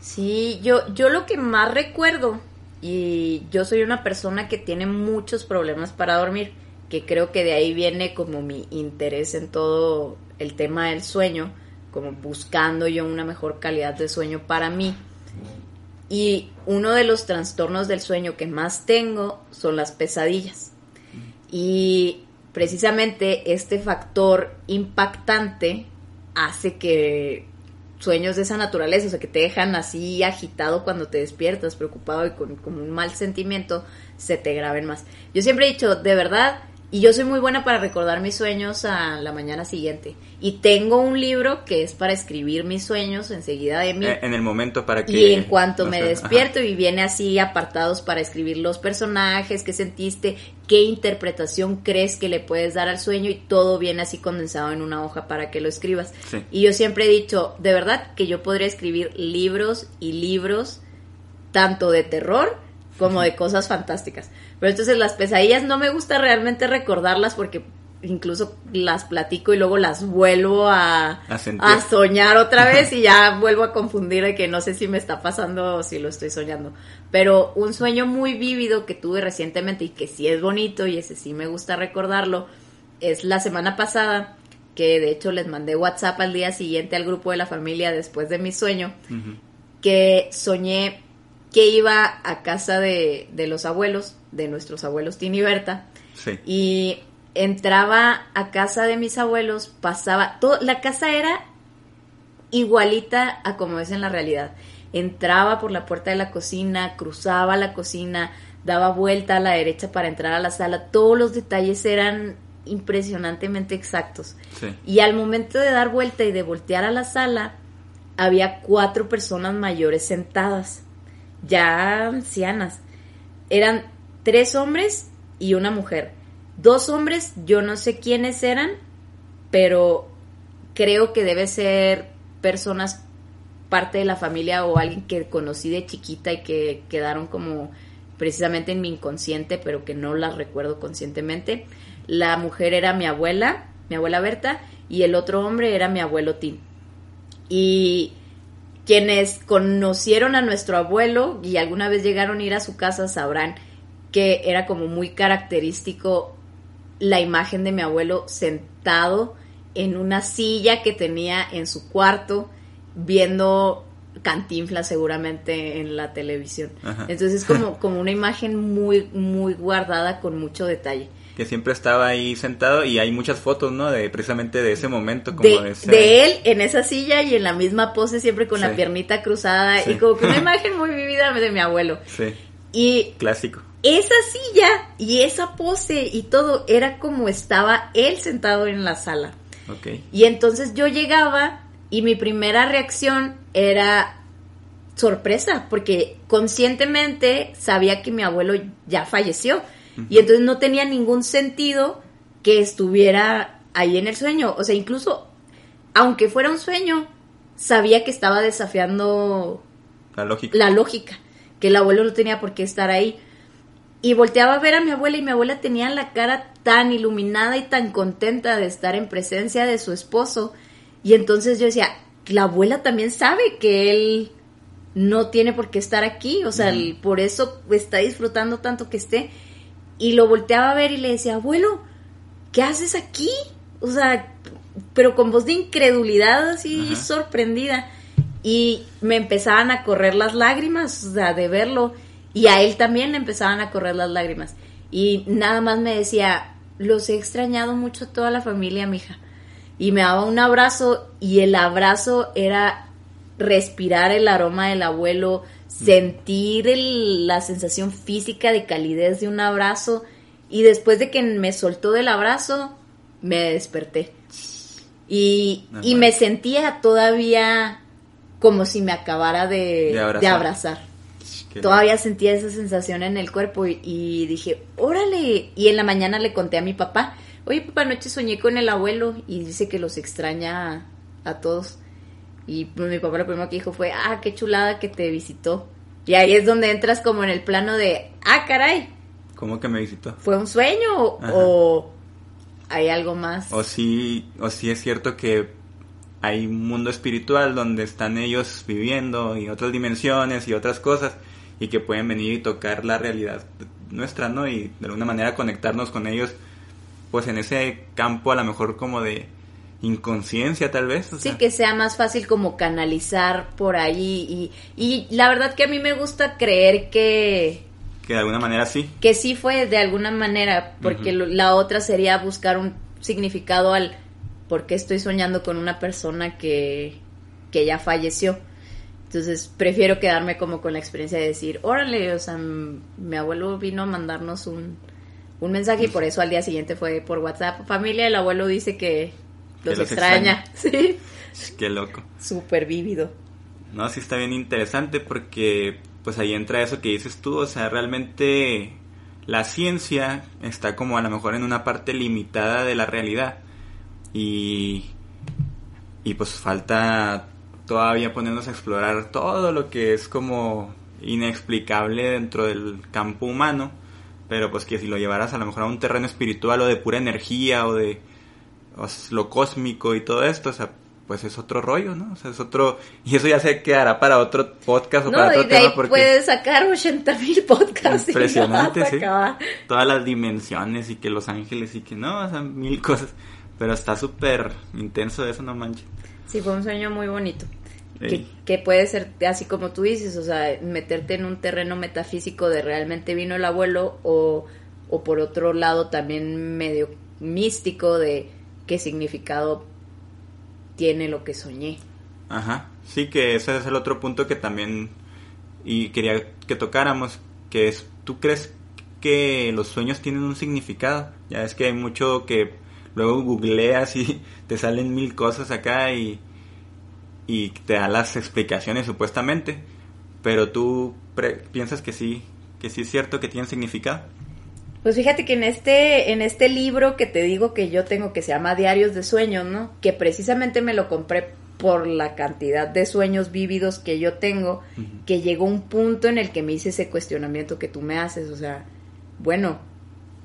Sí, yo, yo lo que más recuerdo, y yo soy una persona que tiene muchos problemas para dormir, que creo que de ahí viene como mi interés en todo el tema del sueño, como buscando yo una mejor calidad de sueño para mí. Y uno de los trastornos del sueño que más tengo son las pesadillas. Y precisamente este factor impactante hace que sueños de esa naturaleza, o sea, que te dejan así agitado cuando te despiertas, preocupado y con, un mal sentimiento, se te graben más. Yo siempre he dicho, de verdad, y yo soy muy buena para recordar mis sueños a la mañana siguiente. Y tengo un libro que es para escribir mis sueños enseguida de mí. Eh, en el momento para que... Y en cuanto no me despierto y viene así apartados para escribir los personajes, qué sentiste, qué interpretación crees que le puedes dar al sueño y todo viene así condensado en una hoja para que lo escribas. Sí. Y yo siempre he dicho, de verdad que yo podría escribir libros y libros tanto de terror como de cosas fantásticas. Pero entonces las pesadillas no me gusta realmente recordarlas porque incluso las platico y luego las vuelvo a, a, soñar otra vez y ya vuelvo a confundir de que no sé si me está pasando o si lo estoy soñando. Pero un sueño muy vívido que tuve recientemente y que sí es bonito y ese sí me gusta recordarlo es la semana pasada que de hecho les mandé WhatsApp al día siguiente al grupo de la familia después de mi sueño, que soñé que iba a casa de, de, los abuelos, de nuestros abuelos Tini y Berta, y entraba a casa de mis abuelos, pasaba, todo, la casa era igualita a como es en la realidad. Entraba por la puerta de la cocina, cruzaba la cocina, daba vuelta a la derecha para entrar a la sala, todos los detalles eran impresionantemente exactos. Y al momento de dar vuelta y de voltear a la sala, había cuatro personas mayores sentadas, ya ancianas. Eran tres hombres y una mujer. Dos hombres, yo no sé quiénes eran, pero creo que debe ser personas parte de la familia o alguien que conocí de chiquita y que quedaron como precisamente en mi inconsciente, pero que no las recuerdo conscientemente. La mujer era mi abuela, mi abuela Berta, y el otro hombre era mi abuelo Tim. Y quienes conocieron a nuestro abuelo y alguna vez llegaron a ir a su casa sabrán que era como muy característico la imagen de mi abuelo sentado en una silla que tenía en su cuarto viendo cantinfla seguramente en la televisión. Entonces es como, como una imagen muy, muy guardada con mucho detalle que siempre estaba ahí sentado y hay muchas fotos, ¿no? De precisamente de ese momento. Como de, de, él en esa silla y en la misma pose, siempre con la piernita cruzada y como que una imagen muy vivida de mi abuelo. Sí. Y clásico. Esa silla y esa pose y todo era como estaba él sentado en la sala. Ok. Y entonces yo llegaba y mi primera reacción era sorpresa, porque conscientemente sabía que mi abuelo ya falleció y entonces no tenía ningún sentido que estuviera ahí en el sueño. O sea, incluso, aunque fuera un sueño, sabía que estaba desafiando la lógica. La lógica, que el abuelo no tenía por qué estar ahí. Y volteaba a ver a mi abuela y mi abuela tenía la cara tan iluminada y tan contenta de estar en presencia de su esposo. Y entonces yo decía, la abuela también sabe que él no tiene por qué estar aquí, o sea, por eso está disfrutando tanto que esté. Y lo volteaba a ver y le decía, abuelo, ¿qué haces aquí? O sea, pero con voz de incredulidad así sorprendida. Y me empezaban a correr las lágrimas, o sea, de verlo. Y a él también le empezaban a correr las lágrimas. Y nada más me decía, los he extrañado mucho a toda la familia, mija. Y me daba un abrazo y el abrazo era respirar el aroma del abuelo, sentir la sensación física de calidez de un abrazo y después de que me soltó del abrazo, me desperté. Y, me sentía todavía como si me acabara de, abrazar. Todavía sentía esa sensación en el cuerpo y, dije, órale. Y en la mañana le conté a mi papá, oye papá, anoche soñé con el abuelo y dice que los extraña a todos. Y pues, mi papá lo primero que dijo fue, ah, qué chulada que te visitó. Y ahí es donde entras como en el plano de, ah, caray. ¿Cómo que me visitó? ¿Fue un sueño o hay algo más? O sí, o sí es cierto que hay un mundo espiritual donde están ellos viviendo y otras dimensiones y otras cosas y que pueden venir y tocar la realidad nuestra, ¿no? Y de alguna manera conectarnos con ellos, pues en ese campo a lo mejor como de inconsciencia tal vez. sí, que sea más fácil como canalizar por ahí y, y la verdad que a mí me gusta creer que... Que de alguna manera sí. Que sí fue de alguna manera, porque la otra sería buscar un significado al por qué estoy soñando con una persona que, que ya falleció. Entonces prefiero quedarme como con la experiencia de decir, órale, o sea, mi abuelo vino a mandarnos un, un mensaje y por eso al día siguiente fue por WhatsApp. Familia, el abuelo dice que los, extraña. Sí. Qué loco. Súper vívido. No, sí está bien interesante porque pues ahí entra eso que dices tú, o sea, realmente la ciencia está como a lo mejor en una parte limitada de la realidad y, y pues falta todavía ponernos a explorar todo lo que es como inexplicable dentro del campo humano pero pues que si lo llevaras a lo mejor a un terreno espiritual o de pura energía o de lo cósmico y todo esto, o sea, pues es otro rollo, ¿no? O sea, es otro... Y eso ya se quedará para otro podcast o para otro y de Ahí puedes sacar 80 mil podcasts. Impresionante, sí. Todas las dimensiones y que los ángeles y que no, o sea, mil cosas. Pero está súper intenso eso, no manches. Sí, fue un sueño muy bonito. Que, que, puede ser así como tú dices, o sea, meterte en un terreno metafísico de realmente vino el abuelo o, o por otro lado también medio místico de qué significado tiene lo que soñé. Ajá, sí que ese es el otro punto que también y quería que tocáramos, que es, ¿tú crees que los sueños tienen un significado? Ya es que hay mucho que luego googleas y te salen mil cosas acá y, y te da las explicaciones supuestamente, pero tú piensas que sí, que sí es cierto que tienen significado. Pues fíjate que en este, en este libro que te digo que yo tengo que se llama Diarios de Sueños, ¿no? Que precisamente me lo compré por la cantidad de sueños vívidos que yo tengo, que llegó un punto en el que me hice ese cuestionamiento que tú me haces, o sea, bueno,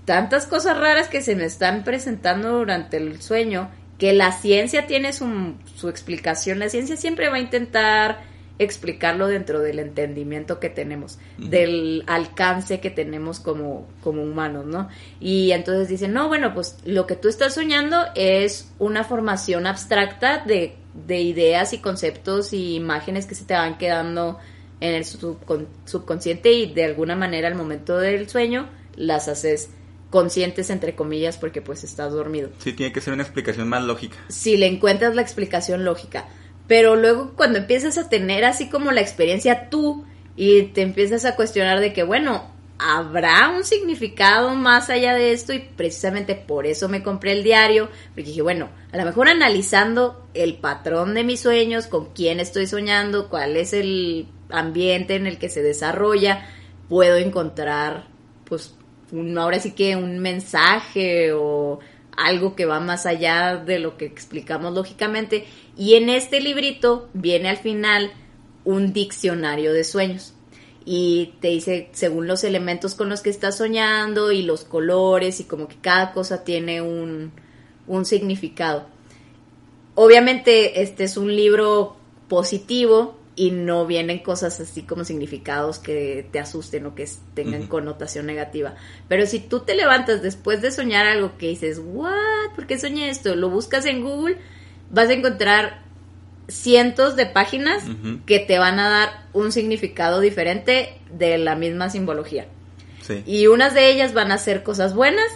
tantas cosas raras que se me están presentando durante el sueño, que la ciencia tiene su, su explicación, la ciencia siempre va a intentar explicarlo dentro del entendimiento que tenemos, del alcance que tenemos como, como humanos, ¿no? Y entonces dicen, no, bueno, pues lo que tú estás soñando es una formación abstracta de, de ideas y conceptos y imágenes que se te van quedando en el subconsciente y de alguna manera al momento del sueño las haces conscientes entre comillas porque pues estás dormido. Sí, tiene que ser una explicación más lógica. Si le encuentras la explicación lógica. Pero luego cuando empiezas a tener así como la experiencia tú y te empiezas a cuestionar de que, bueno, habrá un significado más allá de esto y precisamente por eso me compré el diario, porque dije, bueno, a lo mejor analizando el patrón de mis sueños, con quién estoy soñando, cuál es el ambiente en el que se desarrolla, puedo encontrar pues un, ahora sí que un mensaje o algo que va más allá de lo que explicamos lógicamente. Y en este librito viene al final un diccionario de sueños. Y te dice, según los elementos con los que estás soñando y los colores y como que cada cosa tiene un, un significado. Obviamente este es un libro positivo, y no vienen cosas así como significados que te asusten o que tengan connotación negativa. Pero si tú te levantas después de soñar algo que dices, ¿what? ¿Por qué soñé esto? Lo buscas en Google, vas a encontrar cientos de páginas que te van a dar un significado diferente de la misma simbología. Y unas de ellas van a ser cosas buenas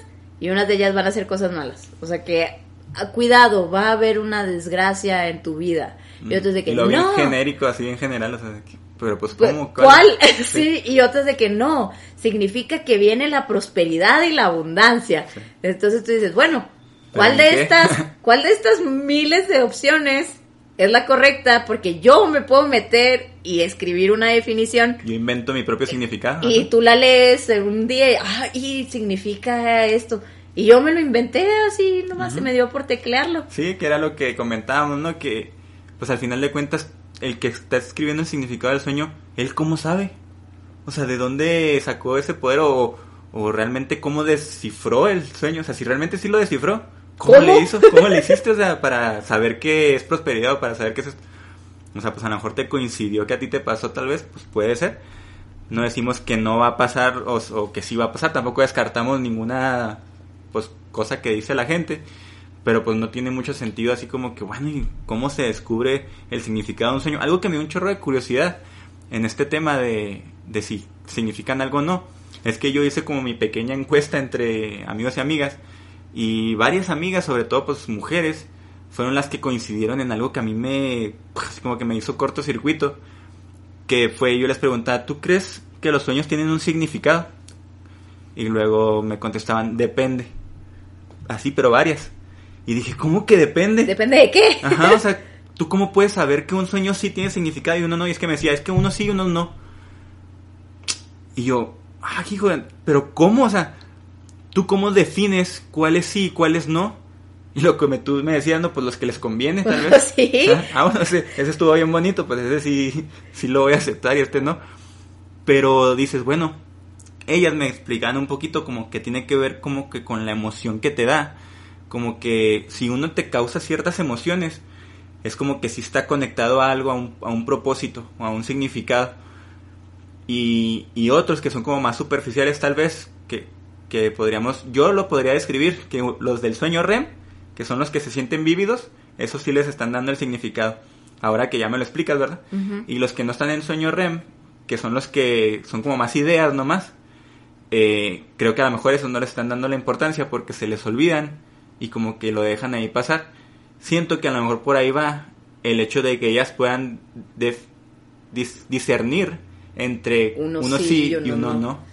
y unas de ellas van a ser cosas malas. O sea que, ah, cuidado, va a haber una desgracia en tu vida y otros de que lo no. genérico, así en general, o sea, pero pues pues, ¿cómo? ¿Cuál? sí, y otros de que no, significa que viene la prosperidad y la abundancia. Entonces tú dices, bueno, ¿cuál de estas, cuál de estas miles de opciones es la correcta? Porque yo me puedo meter y escribir una definición. Yo invento mi propio significado. Y tú la lees un día y, ah, y significa esto. Y yo me lo inventé así, nomás se me dio por teclearlo. Sí, que era lo que comentábamos, ¿no? Que pues al final de cuentas, el que está escribiendo el significado del sueño, ¿él cómo sabe? O sea, ¿de dónde sacó ese poder o, realmente cómo descifró el sueño? O sea, si realmente sí lo descifró, ¿cómo, le hizo? ¿Cómo le hiciste? O sea, para saber que es prosperidad o para saber que es... O sea, pues a lo mejor te coincidió que a ti te pasó tal vez, pues puede ser. No decimos que no va a pasar o, o que sí va a pasar, tampoco descartamos ninguna pues cosa que dice la gente pero pues no tiene mucho sentido así como que, bueno, ¿y cómo se descubre el significado de un sueño? Algo que me dio un chorro de curiosidad en este tema de, de si significan algo o no. Es que yo hice como mi pequeña encuesta entre amigos y amigas y varias amigas, sobre todo pues mujeres, fueron las que coincidieron en algo que a mí me, así como que me hizo cortocircuito, que fue yo les preguntaba, ¿tú crees que los sueños tienen un significado? Y luego me contestaban, depende. Así, pero varias. Y dije, ¿cómo que depende? ¿Depende de qué? Ajá, o sea, ¿tú cómo puedes saber que un sueño sí tiene significado y uno no? Y es que me decía, es que uno sí y uno no. Y yo, ah, hijo de... Pero ¿cómo? O sea, ¿tú cómo defines cuáles sí y cuáles no? Y lo que me, tú me decías, no, pues los que les conviene, tal vez. Sí. Ah, bueno, ese, ese, estuvo bien bonito, pues ese sí, sí lo voy a aceptar y este no. Pero dices, bueno, ellas me explican un poquito como que tiene que ver como que con la emoción que te da. Como que si uno te causa ciertas emociones, es como que si está conectado a algo, a un, a un propósito o a un significado. Y, y, otros que son como más superficiales tal vez, que, podríamos, yo lo podría describir, que los del sueño REM, que son los que se sienten vívidos, esos sí les están dando el significado. Ahora que ya me lo explicas, ¿verdad? Y los que no están en sueño REM, que son los que son como más ideas nomás, eh, creo que a lo mejor eso no les están dando la importancia porque se les olvidan y como que lo dejan ahí pasar. Siento que a lo mejor por ahí va el hecho de que ellas puedan discernir entre uno, sí, y uno, no.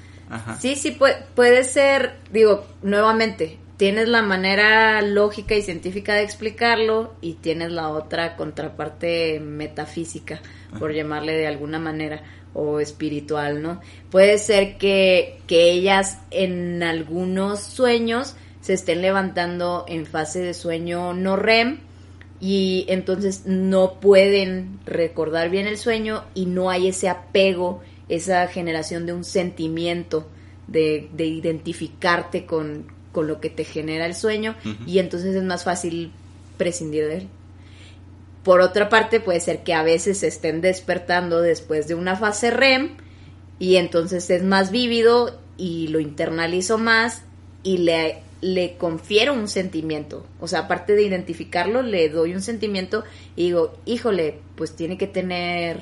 Sí, sí, puede, puede ser, digo, nuevamente, tienes la manera lógica y científica de explicarlo y tienes la otra contraparte metafísica, por llamarle de alguna manera, o espiritual, ¿no? Puede ser que, que ellas en algunos sueños se estén levantando en fase de sueño no REM y entonces no pueden recordar bien el sueño y no hay ese apego, esa generación de un sentimiento, de, de identificarte con, con lo que te genera el sueño y entonces es más fácil prescindir de él. Por otra parte, puede ser que a veces se estén despertando después de una fase REM y entonces es más vívido y lo internalizo más y le, le confiero un sentimiento. O sea, aparte de identificarlo, le doy un sentimiento y digo, híjole, pues tiene que tener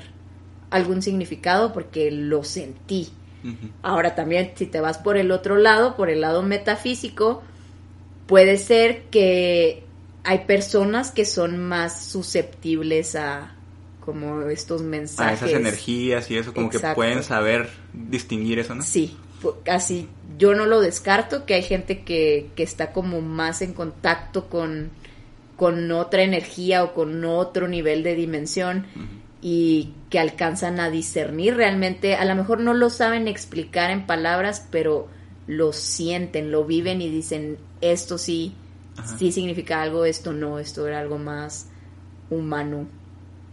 algún significado porque lo sentí. Ahora también, si te vas por el otro lado, por el lado metafísico, puede ser que hay personas que son más susceptibles a como estos mensajes. A esas energías y eso, como que pueden saber distinguir eso, ¿no? Sí, casi yo no lo descarto, que hay gente que, que está como más en contacto con, con otra energía o con otro nivel de dimensión y que alcanzan a discernir realmente, a lo mejor no lo saben explicar en palabras, pero lo sienten, lo viven y dicen, esto sí, sí significa algo, esto no, esto era algo más humano.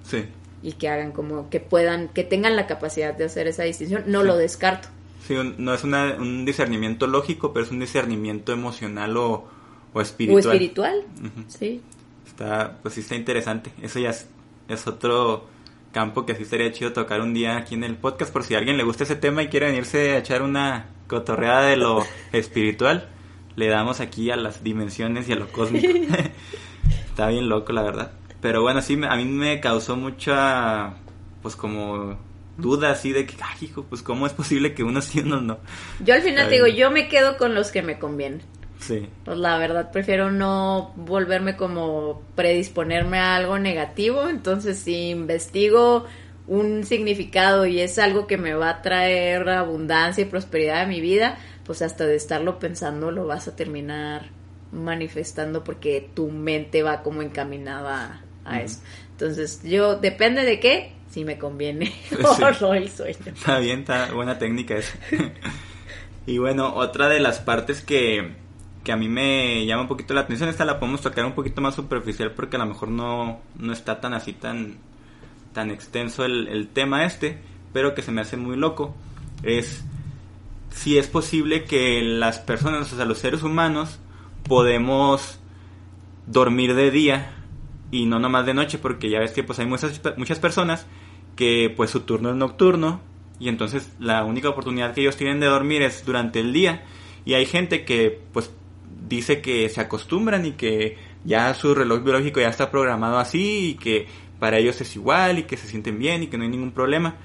Sí. Y que hagan como, que puedan, que tengan la capacidad de hacer esa distinción, no lo descarto. Sí, no es un discernimiento lógico, pero es un discernimiento emocional o, o espiritual. O espiritual, sí. Está, pues sí está interesante. Eso ya es otro campo que así sería chido tocar un día aquí en el podcast por si a alguien le gusta ese tema y quiere venirse a echar una cotorreada de lo espiritual, le damos aquí a las dimensiones y a lo cósmico. Está bien loco, la verdad. Pero bueno, sí, a mí me causó mucha, pues como duda así de que, ay, hijo, pues cómo es posible que uno sí uno no. Yo al final te digo, yo me quedo con los que me convienen. Sí. Pues la verdad prefiero no volverme como predisponerme a algo negativo, entonces si investigo un significado y es algo que me va a traer abundancia y prosperidad a mi vida, pues hasta de estarlo pensando lo vas a terminar manifestando porque tu mente va como encaminada a, eso. Entonces yo, depende de qué, si me conviene o el sueño. Está bien, está buena técnica esa. y bueno, otra de las partes que que a mí me llama un poquito la atención. Esta la podemos tocar un poquito más superficial porque a lo mejor no, no está tan así, tan, tan extenso el, tema este, pero que se me hace muy loco. Es si es posible que las personas, o sea, los seres humanos, podemos dormir de día y no nomás de noche, porque ya ves que pues hay muchas, muchas personas que pues su turno es nocturno y entonces la única oportunidad que ellos tienen de dormir es durante el día y hay gente que pues dice que se acostumbran y que ya su reloj biológico ya está programado así y que para ellos es igual y que se sienten bien y que no hay ningún problema.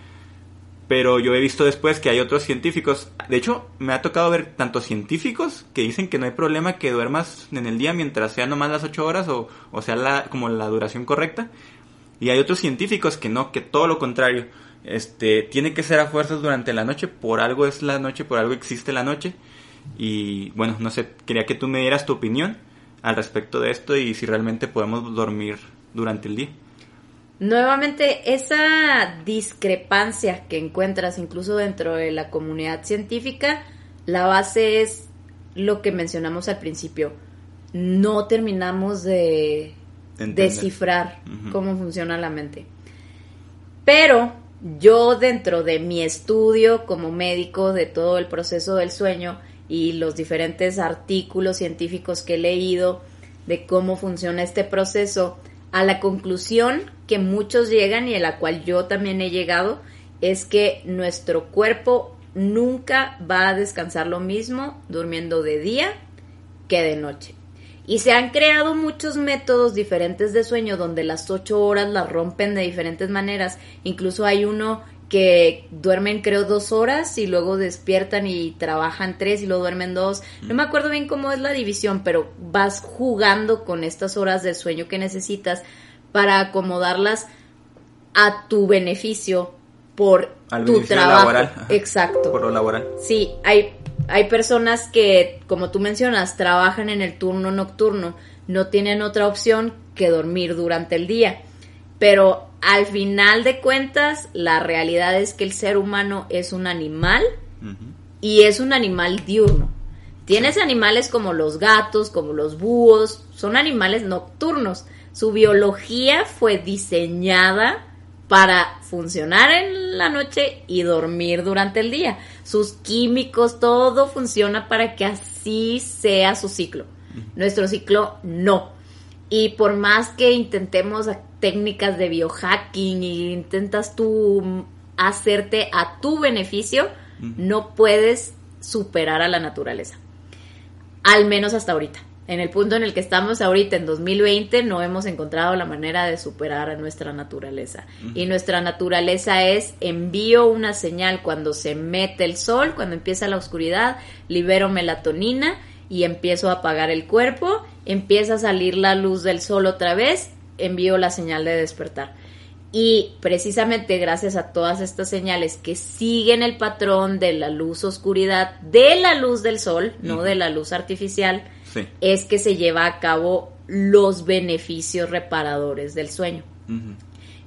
Pero yo he visto después que hay otros científicos, de hecho me ha tocado ver tantos científicos que dicen que no hay problema que duermas en el día mientras sean nomás las 8 horas o, o sea la, como la duración correcta. Y hay otros científicos que no, que todo lo contrario. Este, tiene que ser a fuerzas durante la noche, por algo es la noche, por algo existe la noche. Y bueno, no sé, quería que tú me dieras tu opinión al respecto de esto y si realmente podemos dormir durante el día. Nuevamente, esa discrepancia que encuentras incluso dentro de la comunidad científica, la base es lo que mencionamos al principio. No terminamos de descifrar cómo funciona la mente. Pero yo dentro de mi estudio como médico de todo el proceso del sueño y los diferentes artículos científicos que he leído de cómo funciona este proceso, a la conclusión que muchos llegan y a la cual yo también he llegado, es que nuestro cuerpo nunca va a descansar lo mismo durmiendo de día que de noche. Y se han creado muchos métodos diferentes de sueño donde las ocho horas las rompen de diferentes maneras. Incluso hay uno que duermen creo dos horas y luego despiertan y trabajan tres y luego duermen dos. No me acuerdo bien cómo es la división, pero vas jugando con estas horas de sueño que necesitas para acomodarlas a tu beneficio por tu trabajo. Exacto. Por lo laboral. Sí, hay, hay personas que, como tú mencionas, trabajan en el turno nocturno, no tienen otra opción que dormir durante el día. Pero al final de cuentas, la realidad es que el ser humano es un animal y es un animal diurno. Tienes animales como los gatos, como los búhos, son animales nocturnos. Su biología fue diseñada para funcionar en la noche y dormir durante el día. Sus químicos, todo funciona para que así sea su ciclo. Nuestro ciclo no. Y por más que intentemos técnicas de biohacking y intentas tú hacerte a tu beneficio, no puedes superar a la naturaleza. Al menos hasta ahorita. En el punto en el que estamos ahorita, en 2020, no hemos encontrado la manera de superar a nuestra naturaleza. Y nuestra naturaleza es envío una señal cuando se mete el sol, cuando empieza la oscuridad, libero melatonina y empiezo a apagar el cuerpo, empieza a salir la luz del sol otra vez envío la señal de despertar. Y precisamente gracias a todas estas señales que siguen el patrón de la luz oscuridad, de la luz del sol, no de la luz artificial, es que se lleva a cabo los beneficios reparadores del sueño.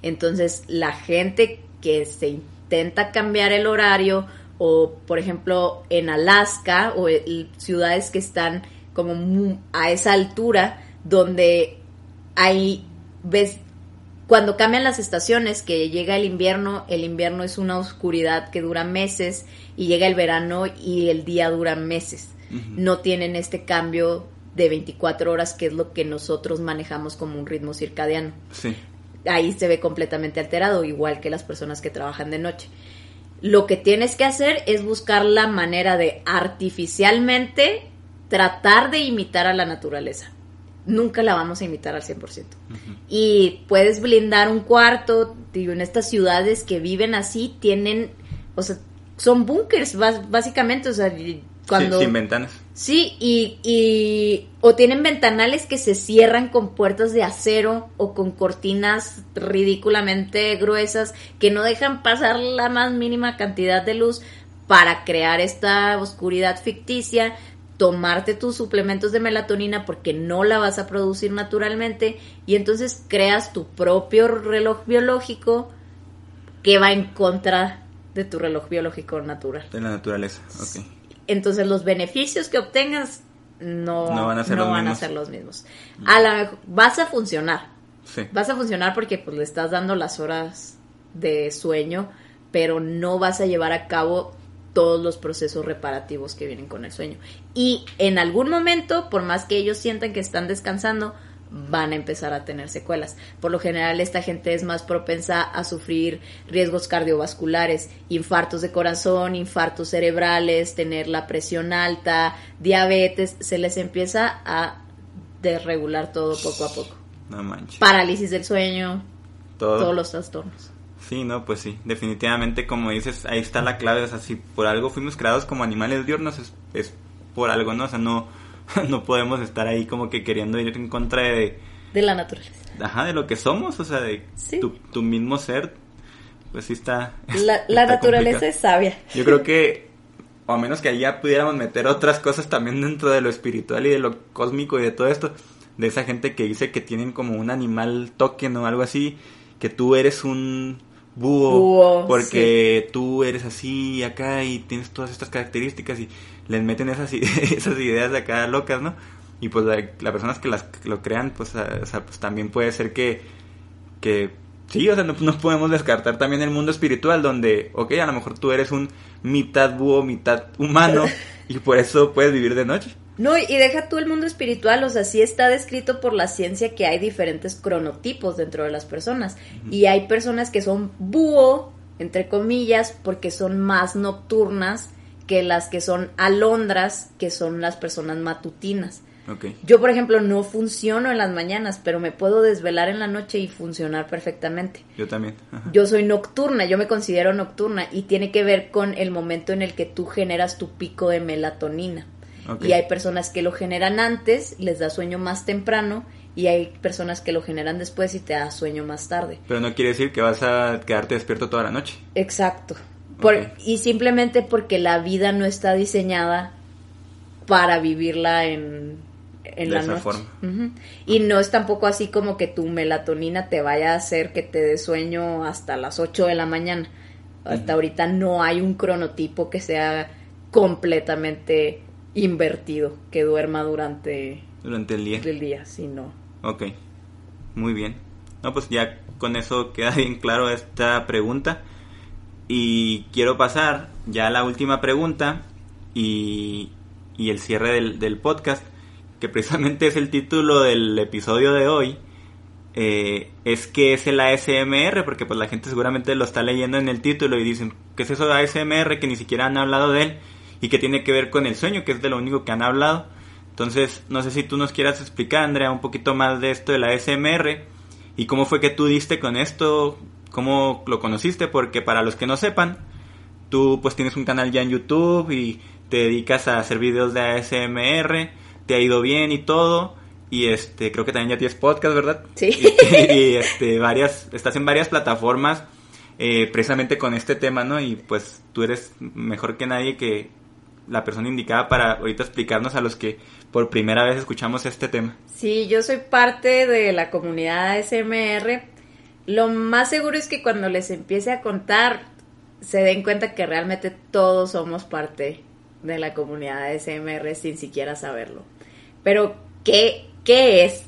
Entonces, la gente que se intenta cambiar el horario, o por ejemplo en Alaska, o ciudades que están como a esa altura, donde hay ves cuando cambian las estaciones, que llega el invierno, el invierno es una oscuridad que dura meses y llega el verano y el día dura meses. No tienen este cambio de 24 horas que es lo que nosotros manejamos como un ritmo circadiano. Ahí se ve completamente alterado, igual que las personas que trabajan de noche. Lo que tienes que hacer es buscar la manera de artificialmente tratar de imitar a la naturaleza nunca la vamos a imitar al 100%. Y puedes blindar un cuarto, digo, en estas ciudades que viven así, tienen, o sea, son búnkers, básicamente, o sea, cuando... sin ventanas. Sí, y, y, o tienen ventanales que se cierran con puertas de acero o con cortinas ridículamente gruesas que no dejan pasar la más mínima cantidad de luz para crear esta oscuridad ficticia tomarte tus suplementos de melatonina porque no la vas a producir naturalmente y entonces creas tu propio reloj biológico que va en contra de tu reloj biológico natural. De la naturaleza, ok. Entonces los beneficios que obtengas no, van a ser, los, mismos. A ser los mismos. A la vas a funcionar. Sí. Vas a funcionar porque pues le estás dando las horas de sueño, pero no vas a llevar a cabo todos los procesos reparativos que vienen con el sueño. Y en algún momento, por más que ellos sientan que están descansando, van a empezar a tener secuelas. Por lo general, esta gente es más propensa a sufrir riesgos cardiovasculares, infartos de corazón, infartos cerebrales, tener la presión alta, diabetes, se les empieza a desregular todo poco a poco. No manches. Parálisis del sueño, todos los trastornos. Sí, no, pues sí, definitivamente como dices, ahí está la clave, o sea, si por algo fuimos creados como animales diurnos es, es por algo, ¿no? O sea, no, no podemos estar ahí como que queriendo ir en contra de... De la naturaleza. Ajá, de lo que somos, o sea, de tu, mismo ser, pues sí está... La, naturaleza es sabia. Yo creo que, o a menos que allá pudiéramos meter otras cosas también dentro de lo espiritual y de lo cósmico y de todo esto, de esa gente que dice que tienen como un animal token o algo así, que tú eres un búho, porque tú eres así acá y tienes todas estas características y les meten esas, esas ideas de acá locas, ¿no? Y pues las personas que las lo crean, pues, pues también puede ser que, que Sí, o sea, no, no, podemos descartar también el mundo espiritual donde, ok, a lo mejor tú eres un mitad búho, mitad humano y por eso puedes vivir de noche. No, y deja tú el mundo espiritual, o sea, sí está descrito por la ciencia que hay diferentes cronotipos dentro de las personas. Y hay personas que son búho, entre comillas, porque son más nocturnas que las que son alondras, que son las personas matutinas. Okay. Yo, por ejemplo, no funciono en las mañanas, pero me puedo desvelar en la noche y funcionar perfectamente. Yo también. Ajá. Yo soy nocturna, yo me considero nocturna y tiene que ver con el momento en el que tú generas tu pico de melatonina. Okay. Y hay personas que lo generan antes, les da sueño más temprano, y hay personas que lo generan después y te da sueño más tarde. Pero no quiere decir que vas a quedarte despierto toda la noche. Exacto. Por, okay. Y simplemente porque la vida no está diseñada para vivirla en, en de la esa noche. forma. Uh -huh. Y no es tampoco así como que tu melatonina te vaya a hacer que te dé sueño hasta las 8 de la mañana. Hasta uh -huh. ahorita no hay un cronotipo que sea completamente invertido, que duerma durante, durante el día. El día, sí, no. Ok, muy bien. No, pues ya con eso queda bien claro esta pregunta. Y quiero pasar ya a la última pregunta y, y el cierre del, del, podcast, que precisamente es el título del episodio de hoy. Eh, es que es el ASMR, porque pues la gente seguramente lo está leyendo en el título y dicen, ¿qué es eso de ASMR? Que ni siquiera han hablado de él y que tiene que ver con el sueño, que es de lo único que han hablado. Entonces, no sé si tú nos quieras explicar, Andrea, un poquito más de esto de la ASMR y cómo fue que tú diste con esto, cómo lo conociste, porque para los que no sepan, tú pues tienes un canal ya en YouTube y te dedicas a hacer videos de ASMR, te ha ido bien y todo, y este creo que también ya tienes podcast, ¿verdad? Sí. Y, y este varias, estás en varias plataformas eh, precisamente con este tema, ¿no? Y pues tú eres mejor que nadie que la persona indicada para ahorita explicarnos a los que por primera vez escuchamos este tema. Sí, yo soy parte de la comunidad ASMR. Lo más seguro es que cuando les empiece a contar se den cuenta que realmente todos somos parte de la comunidad ASMR sin siquiera saberlo. Pero, ¿qué, qué es?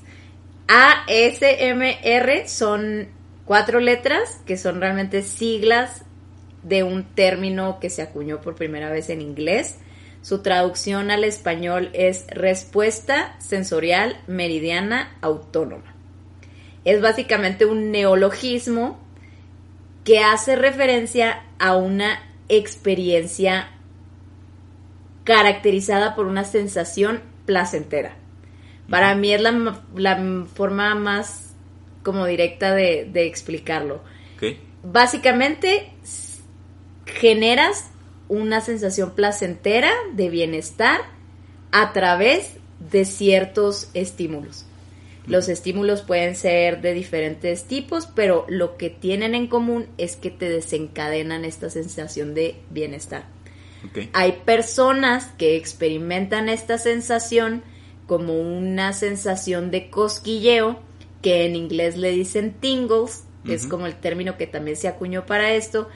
ASMR son cuatro letras que son realmente siglas de un término que se acuñó por primera vez en inglés. Su traducción al español es respuesta sensorial meridiana autónoma. Es básicamente un neologismo que hace referencia a una experiencia caracterizada por una sensación placentera. Para mí es la, la forma más como directa de, de explicarlo. Okay. Básicamente generas una sensación placentera de bienestar a través de ciertos estímulos. Los estímulos pueden ser de diferentes tipos, pero lo que tienen en común es que te desencadenan esta sensación de bienestar. Okay. Hay personas que experimentan esta sensación como una sensación de cosquilleo, que en inglés le dicen tingles, uh -huh. es como el término que también se acuñó para esto,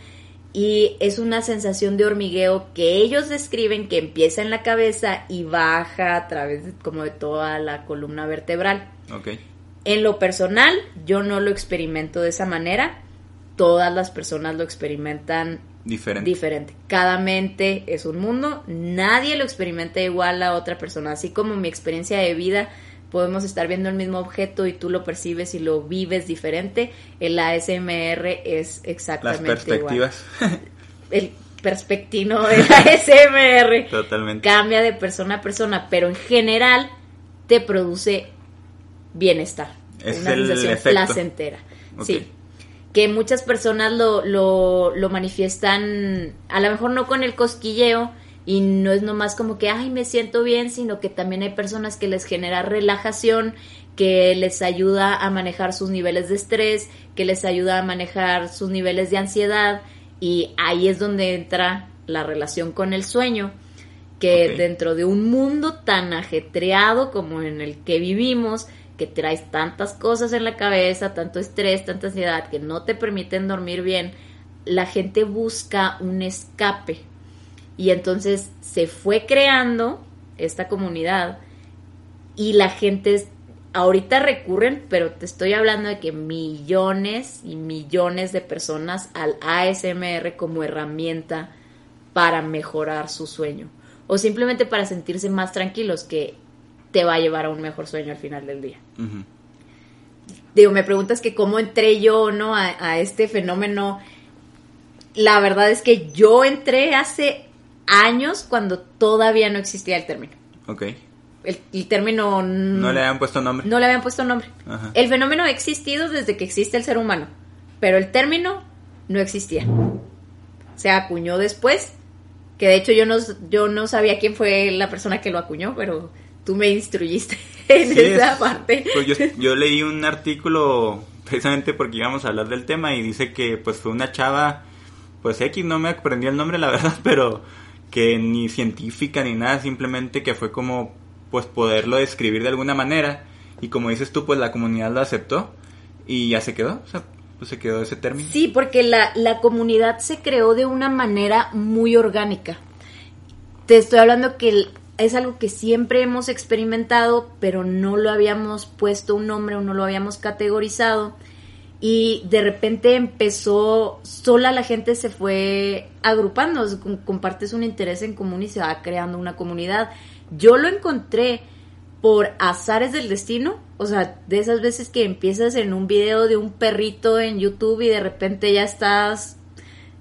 y es una sensación de hormigueo que ellos describen que empieza en la cabeza y baja a través de, como de toda la columna vertebral. Okay. En lo personal, yo no lo experimento de esa manera. Todas las personas lo experimentan diferente. diferente. Cada mente es un mundo. Nadie lo experimenta igual a otra persona. Así como mi experiencia de vida, podemos estar viendo el mismo objeto y tú lo percibes y lo vives diferente. El ASMR es exactamente Las perspectivas. igual. El perspectivo del ASMR Totalmente. cambia de persona a persona, pero en general te produce bienestar. Es una el sensación efecto. placentera. Okay. Sí. Que muchas personas lo, lo, lo manifiestan, a lo mejor no con el cosquilleo, y no es nomás como que, ay, me siento bien, sino que también hay personas que les genera relajación, que les ayuda a manejar sus niveles de estrés, que les ayuda a manejar sus niveles de ansiedad, y ahí es donde entra la relación con el sueño, que dentro de un mundo tan ajetreado como en el que vivimos, que traes tantas cosas en la cabeza, tanto estrés, tanta ansiedad, que no te permiten dormir bien, la gente busca un escape. Y entonces se fue creando esta comunidad y la gente ahorita recurren, pero te estoy hablando de que millones y millones de personas al ASMR como herramienta para mejorar su sueño o simplemente para sentirse más tranquilos que te va a llevar a un mejor sueño al final del día. Digo, me preguntas que cómo entré yo no a, a este fenómeno. La verdad es que yo entré hace años cuando todavía no existía el término. Ok. El, término... No le habían puesto nombre. No le habían puesto nombre. El fenómeno ha existido desde que existe el ser humano, pero el término no existía. Se acuñó después, que de hecho yo no, yo no sabía quién fue la persona que lo acuñó, pero tú me instruiste en esa parte. Pues yo, yo leí un artículo precisamente porque íbamos a hablar del tema y dice que pues fue una chava, pues X, no me aprendí el nombre la verdad, pero que ni científica ni nada, simplemente que fue como pues poderlo describir de alguna manera y como dices tú pues la comunidad lo aceptó y ya se quedó, o sea, pues se quedó ese término. Sí, porque la, la comunidad se creó de una manera muy orgánica. Te estoy hablando que es algo que siempre hemos experimentado, pero no lo habíamos puesto un nombre o no lo habíamos categorizado y de repente empezó, sola la gente se fue agrupando, compartes un interés en común y se va creando una comunidad. Yo lo encontré por azares del destino, o sea, de esas veces que empiezas en un video de un perrito en YouTube y de repente ya estás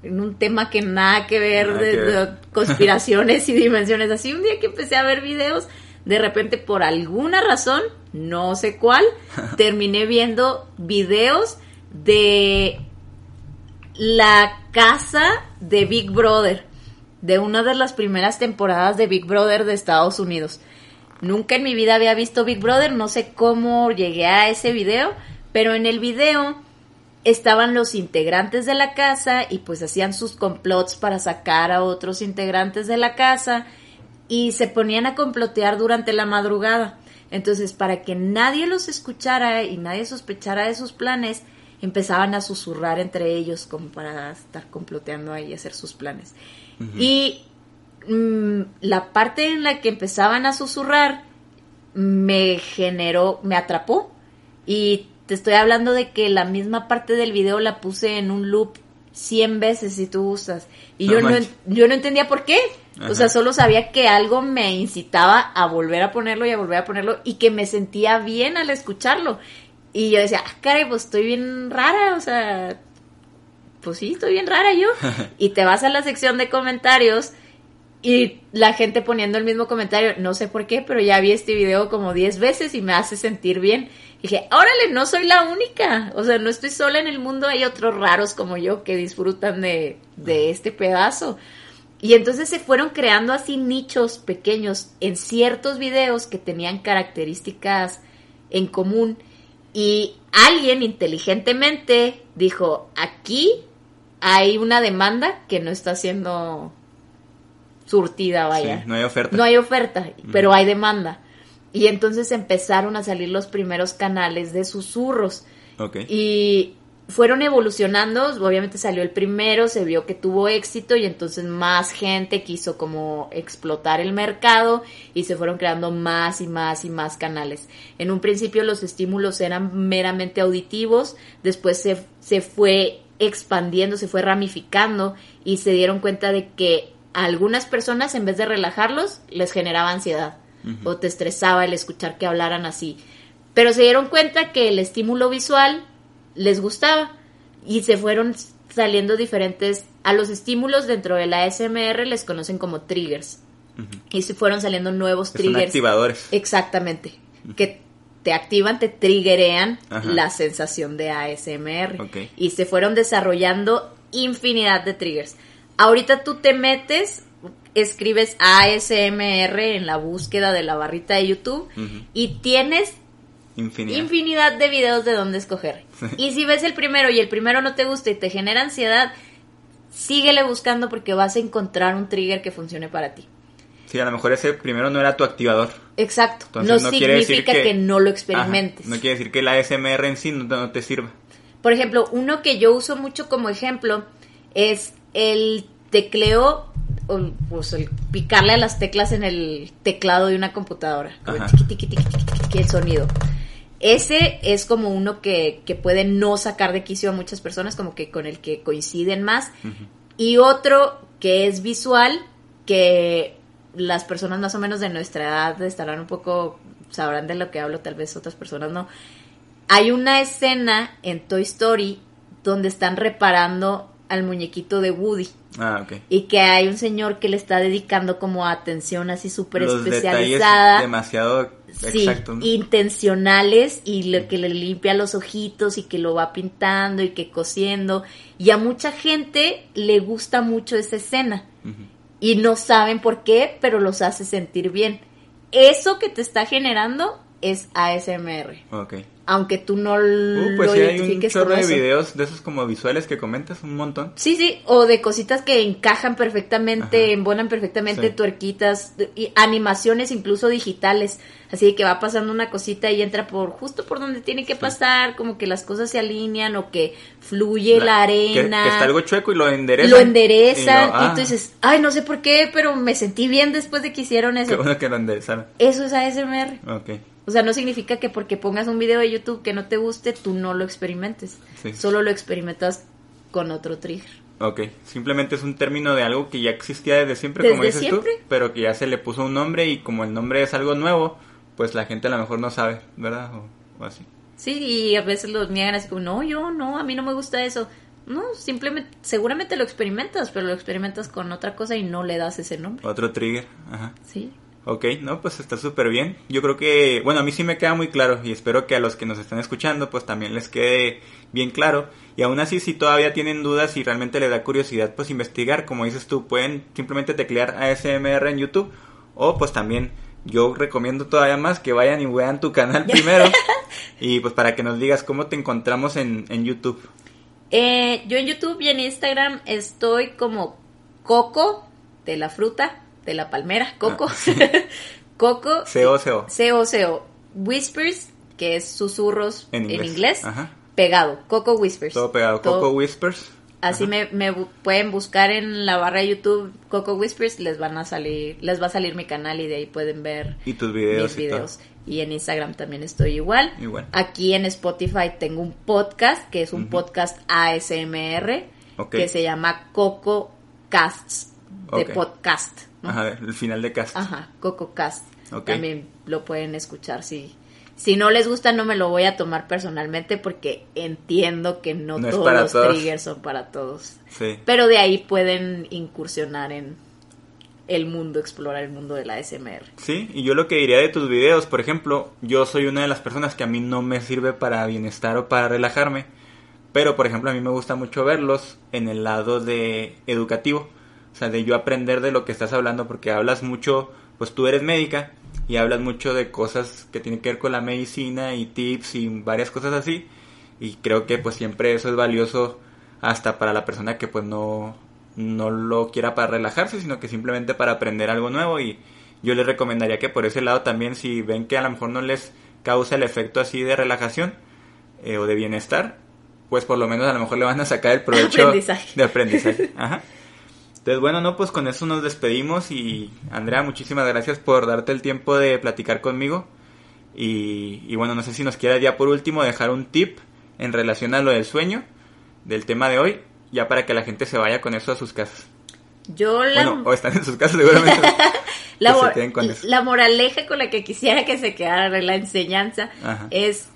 en un tema que nada que ver de, conspiraciones y dimensiones. Así un día que empecé a ver videos, de repente por alguna razón, no sé cuál, terminé viendo videos de la casa de Big Brother, de una de las primeras temporadas de Big Brother de Estados Unidos. Nunca en mi vida había visto Big Brother, no sé cómo llegué a ese video, pero en el video estaban los integrantes de la casa y pues hacían sus complots para sacar a otros integrantes de la casa y se ponían a complotear durante la madrugada. Entonces, para que nadie los escuchara y nadie sospechara de sus planes, empezaban a susurrar entre ellos como para estar comploteando ahí y hacer sus planes. Y mm, la parte en la que empezaban a susurrar me generó, me atrapó. Y te estoy hablando de que la misma parte del video la puse en un loop 100 veces si tú usas. Y yo, no, yo no entendía por qué. O sea, solo sabía que algo me incitaba a volver a ponerlo y a volver a ponerlo y que me sentía bien al escucharlo. Y yo decía, ah, caray, pues estoy bien rara, o sea, pues sí, estoy bien rara yo. y te vas a la sección de comentarios y la gente poniendo el mismo comentario, no sé por qué, pero ya vi este video como 10 veces y me hace sentir bien. Y dije, órale, no soy la única, o sea, no estoy sola en el mundo, hay otros raros como yo que disfrutan de, de este pedazo. Y entonces se fueron creando así nichos pequeños en ciertos videos que tenían características en común y alguien inteligentemente dijo, aquí hay una demanda que no está siendo surtida, vaya. no hay oferta. No hay oferta, pero hay demanda. Y entonces empezaron a salir los primeros canales de susurros. Okay. Y fueron evolucionando, obviamente salió el primero, se vio que tuvo éxito y entonces más gente quiso como explotar el mercado y se fueron creando más y más y más canales. En un principio los estímulos eran meramente auditivos, después se, se fue expandiendo, se fue ramificando y se dieron cuenta de que a algunas personas en vez de relajarlos les generaba ansiedad o te estresaba el escuchar que hablaran así. Pero se dieron cuenta que el estímulo visual les gustaba. Y se fueron saliendo diferentes a los estímulos dentro de la ASMR les conocen como triggers. Y se fueron saliendo nuevos triggers. activadores. Exactamente. Que te activan te triggerean la sensación de ASMR y se fueron desarrollando infinidad de triggers. Ahorita tú te metes escribes ASMR en la búsqueda de la barrita de YouTube y tienes Infinidad. de videos de dónde escoger. Y si ves el primero y el primero no te gusta y te genera ansiedad, síguele buscando porque vas a encontrar un trigger que funcione para ti. Sí, a lo mejor ese primero no era tu activador. Exacto. no, significa que, no lo experimentes. no quiere decir que la SMR en sí no, te sirva. Por ejemplo, uno que yo uso mucho como ejemplo es el tecleo, o, pues el picarle a las teclas en el teclado de una computadora. el sonido. Ese es como uno que, que puede no sacar de quicio a muchas personas, como que con el que coinciden más. Y otro que es visual, que las personas más o menos de nuestra edad estarán un poco, sabrán de lo que hablo, tal vez otras personas no. Hay una escena en Toy Story donde están reparando al muñequito de Woody. Ah, ok. Y que hay un señor que le está dedicando como atención así súper especializada. demasiado Sí, intencionales y lo que le limpia los ojitos y que lo va pintando y que cosiendo. Y a mucha gente le gusta mucho esa escena. Y no saben por qué, pero los hace sentir bien. Eso que te está generando es ASMR. Ok. Aunque tú no Uh, lo pues sí, hay un chorro de videos de esos como visuales que comentas, un montón. Sí, sí, o de cositas que encajan perfectamente, Ajá. embonan perfectamente, Sí. tuerquitas, y animaciones incluso digitales, así que va pasando una cosita y entra por justo por donde tiene que pasar, como que las cosas se alinean o que fluye la, arena. Que, está algo chueco y lo enderezan. lo enderezan y lo- y, ah, tú dices, ay, no sé por qué, pero me sentí bien después de que hicieron Qué eso. bueno que lo enderezaron. Eso es ASMR. Ok. O sea, no significa que porque pongas un video de YouTube que no te guste, tú no lo experimentes. Sí. Solo lo experimentas con otro trigger. Ok, simplemente es un término de algo que ya existía desde siempre, Desde como dices siempre. tú, pero que ya se le puso un nombre y como el nombre es algo nuevo, pues la gente a lo mejor no sabe, ¿verdad? O, o así. Sí, y a veces los niegan así como, no, yo no, a mí no me gusta eso. No, simplemente, seguramente lo experimentas, pero lo experimentas con otra cosa y no le das ese nombre. Otro trigger, ajá. Sí. Ok, no, pues está súper bien. Yo creo que, bueno, a mí sí me queda muy claro y espero que a los que nos están escuchando pues también les quede bien claro. Y aún así, si todavía tienen dudas y realmente les da curiosidad, pues investigar, como dices tú, pueden simplemente teclear ASMR en YouTube o pues también yo recomiendo todavía más que vayan y vean tu canal primero y pues para que nos digas cómo te encontramos en, en YouTube. Eh, yo en YouTube y en Instagram estoy como Coco de la fruta, de la palmera, Coco. Coco. CO-CO. C-O-C-O. Whispers, que es susurros En en inglés. Pegado. Coco Whispers. Todo pegado. Todo- Coco Whispers. Así me, me bu- pueden buscar en la barra de YouTube Coco Whispers, les van a salir, les va a salir mi canal y de ahí pueden ver Y tus videos mis videos. Y en Instagram también estoy igual. Igual. Aquí en Spotify tengo un podcast que es un podcast ASMR que se llama Coco Casts de podcast. ¿No? Ajá, el final de cast. Ajá, Coco Cast. También lo pueden escuchar si si no les gusta no me lo voy a tomar personalmente porque entiendo que no, todos los todos. triggers son para todos. Sí. Pero de ahí pueden incursionar en el mundo, explorar el mundo de la SMR. Sí, y yo lo que diría de tus videos, por ejemplo, yo soy una de las personas que a mí no me sirve para bienestar o para relajarme, pero por ejemplo a mí me gusta mucho verlos en el lado de educativo, sea, de yo aprender de lo que estás hablando, porque hablas mucho, pues tú eres médica y hablas mucho de cosas que tienen que ver con la medicina y tips y varias cosas así, y creo que pues siempre eso es valioso hasta para la persona que pues no, no lo quiera para relajarse, sino que simplemente para aprender algo nuevo y yo les recomendaría que por ese lado también si ven que a lo mejor no les causa el efecto así de relajación eh, o de bienestar, pues por lo menos a lo mejor le van a sacar el provecho Aprendizaje. de aprendizaje. Ajá. Entonces, bueno, no, pues con eso nos despedimos y Andrea, muchísimas gracias por darte el tiempo de platicar conmigo. Y, y bueno, no sé si nos quieras ya por último dejar un tip en relación a lo del sueño, del tema de hoy, ya para que la gente se vaya con eso a sus casas. Yo la, Bueno, o están en sus casas seguramente. la, mor- con moraleja con la que quisiera que se quedara la enseñanza Ajá. es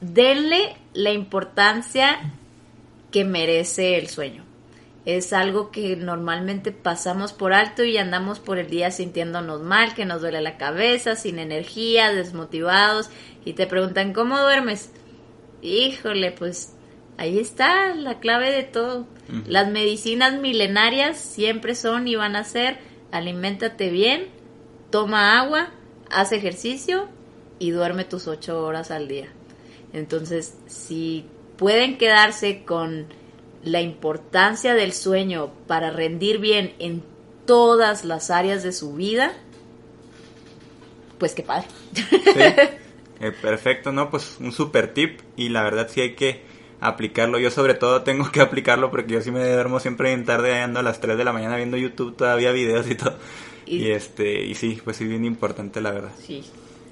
denle la importancia que merece el sueño. Es algo que normalmente pasamos por alto y andamos por el día sintiéndonos mal, que nos duele la cabeza, sin energía, desmotivados y te preguntan ¿cómo duermes? Híjole, pues ahí está la clave de todo. Las medicinas milenarias siempre son y van a ser aliméntate bien, toma agua, haz ejercicio y duerme tus ocho horas al día. Entonces, si pueden quedarse con la importancia del sueño para rendir bien en todas las áreas de su vida, pues qué padre. Sí. Eh, perfecto, ¿no? Pues un super tip y la verdad sí hay que aplicarlo. Yo sobre todo tengo que aplicarlo porque yo sí me duermo siempre en tarde ando a las 3 de la mañana viendo YouTube todavía videos y todo. Y- Y, este y sí, pues sí bien importante la verdad. Sí.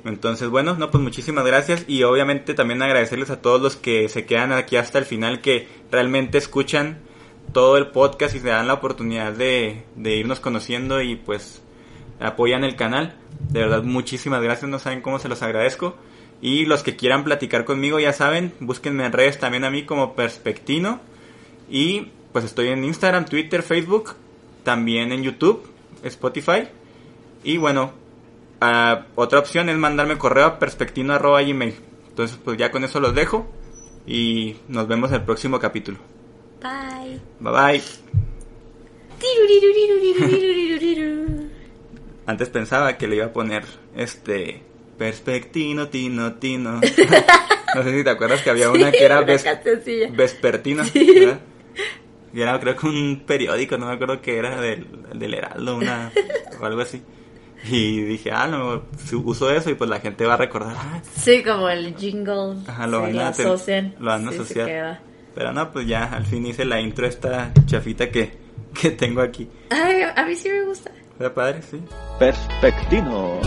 Entonces, bueno, no, pues muchísimas gracias y obviamente también agradecerles a todos los que se quedan aquí hasta el final, que realmente escuchan todo el podcast y se dan la oportunidad de, de irnos conociendo y pues apoyan el canal. De verdad, muchísimas gracias, no saben cómo se los agradezco. Y los que quieran platicar conmigo, ya saben, búsquenme en redes también a mí como Perspectino. Y pues estoy en Instagram, Twitter, Facebook, también en YouTube, Spotify. Y bueno, otra opción es mandarme correo a perspectino.gmail. Entonces pues ya con eso los dejo y nos vemos en el próximo capítulo. Bye. Bye bye. Antes pensaba que le iba a poner este Perspectino, Tino, Tino. no sé si te acuerdas que había una que era vespertina. Y era creo que un periódico, no me acuerdo que era del, del Heraldo una, o algo así. Y dije, ah, no, uso eso y pues la gente va a recordar. Ah, sí, como el jingle. Ajá, lo van a asociar. Lo van a asociar. Pero no, pues ya, al fin hice la intro esta chafita que, que tengo aquí. Ay, a mí sí me gusta. Está padre, sí. Perspectino.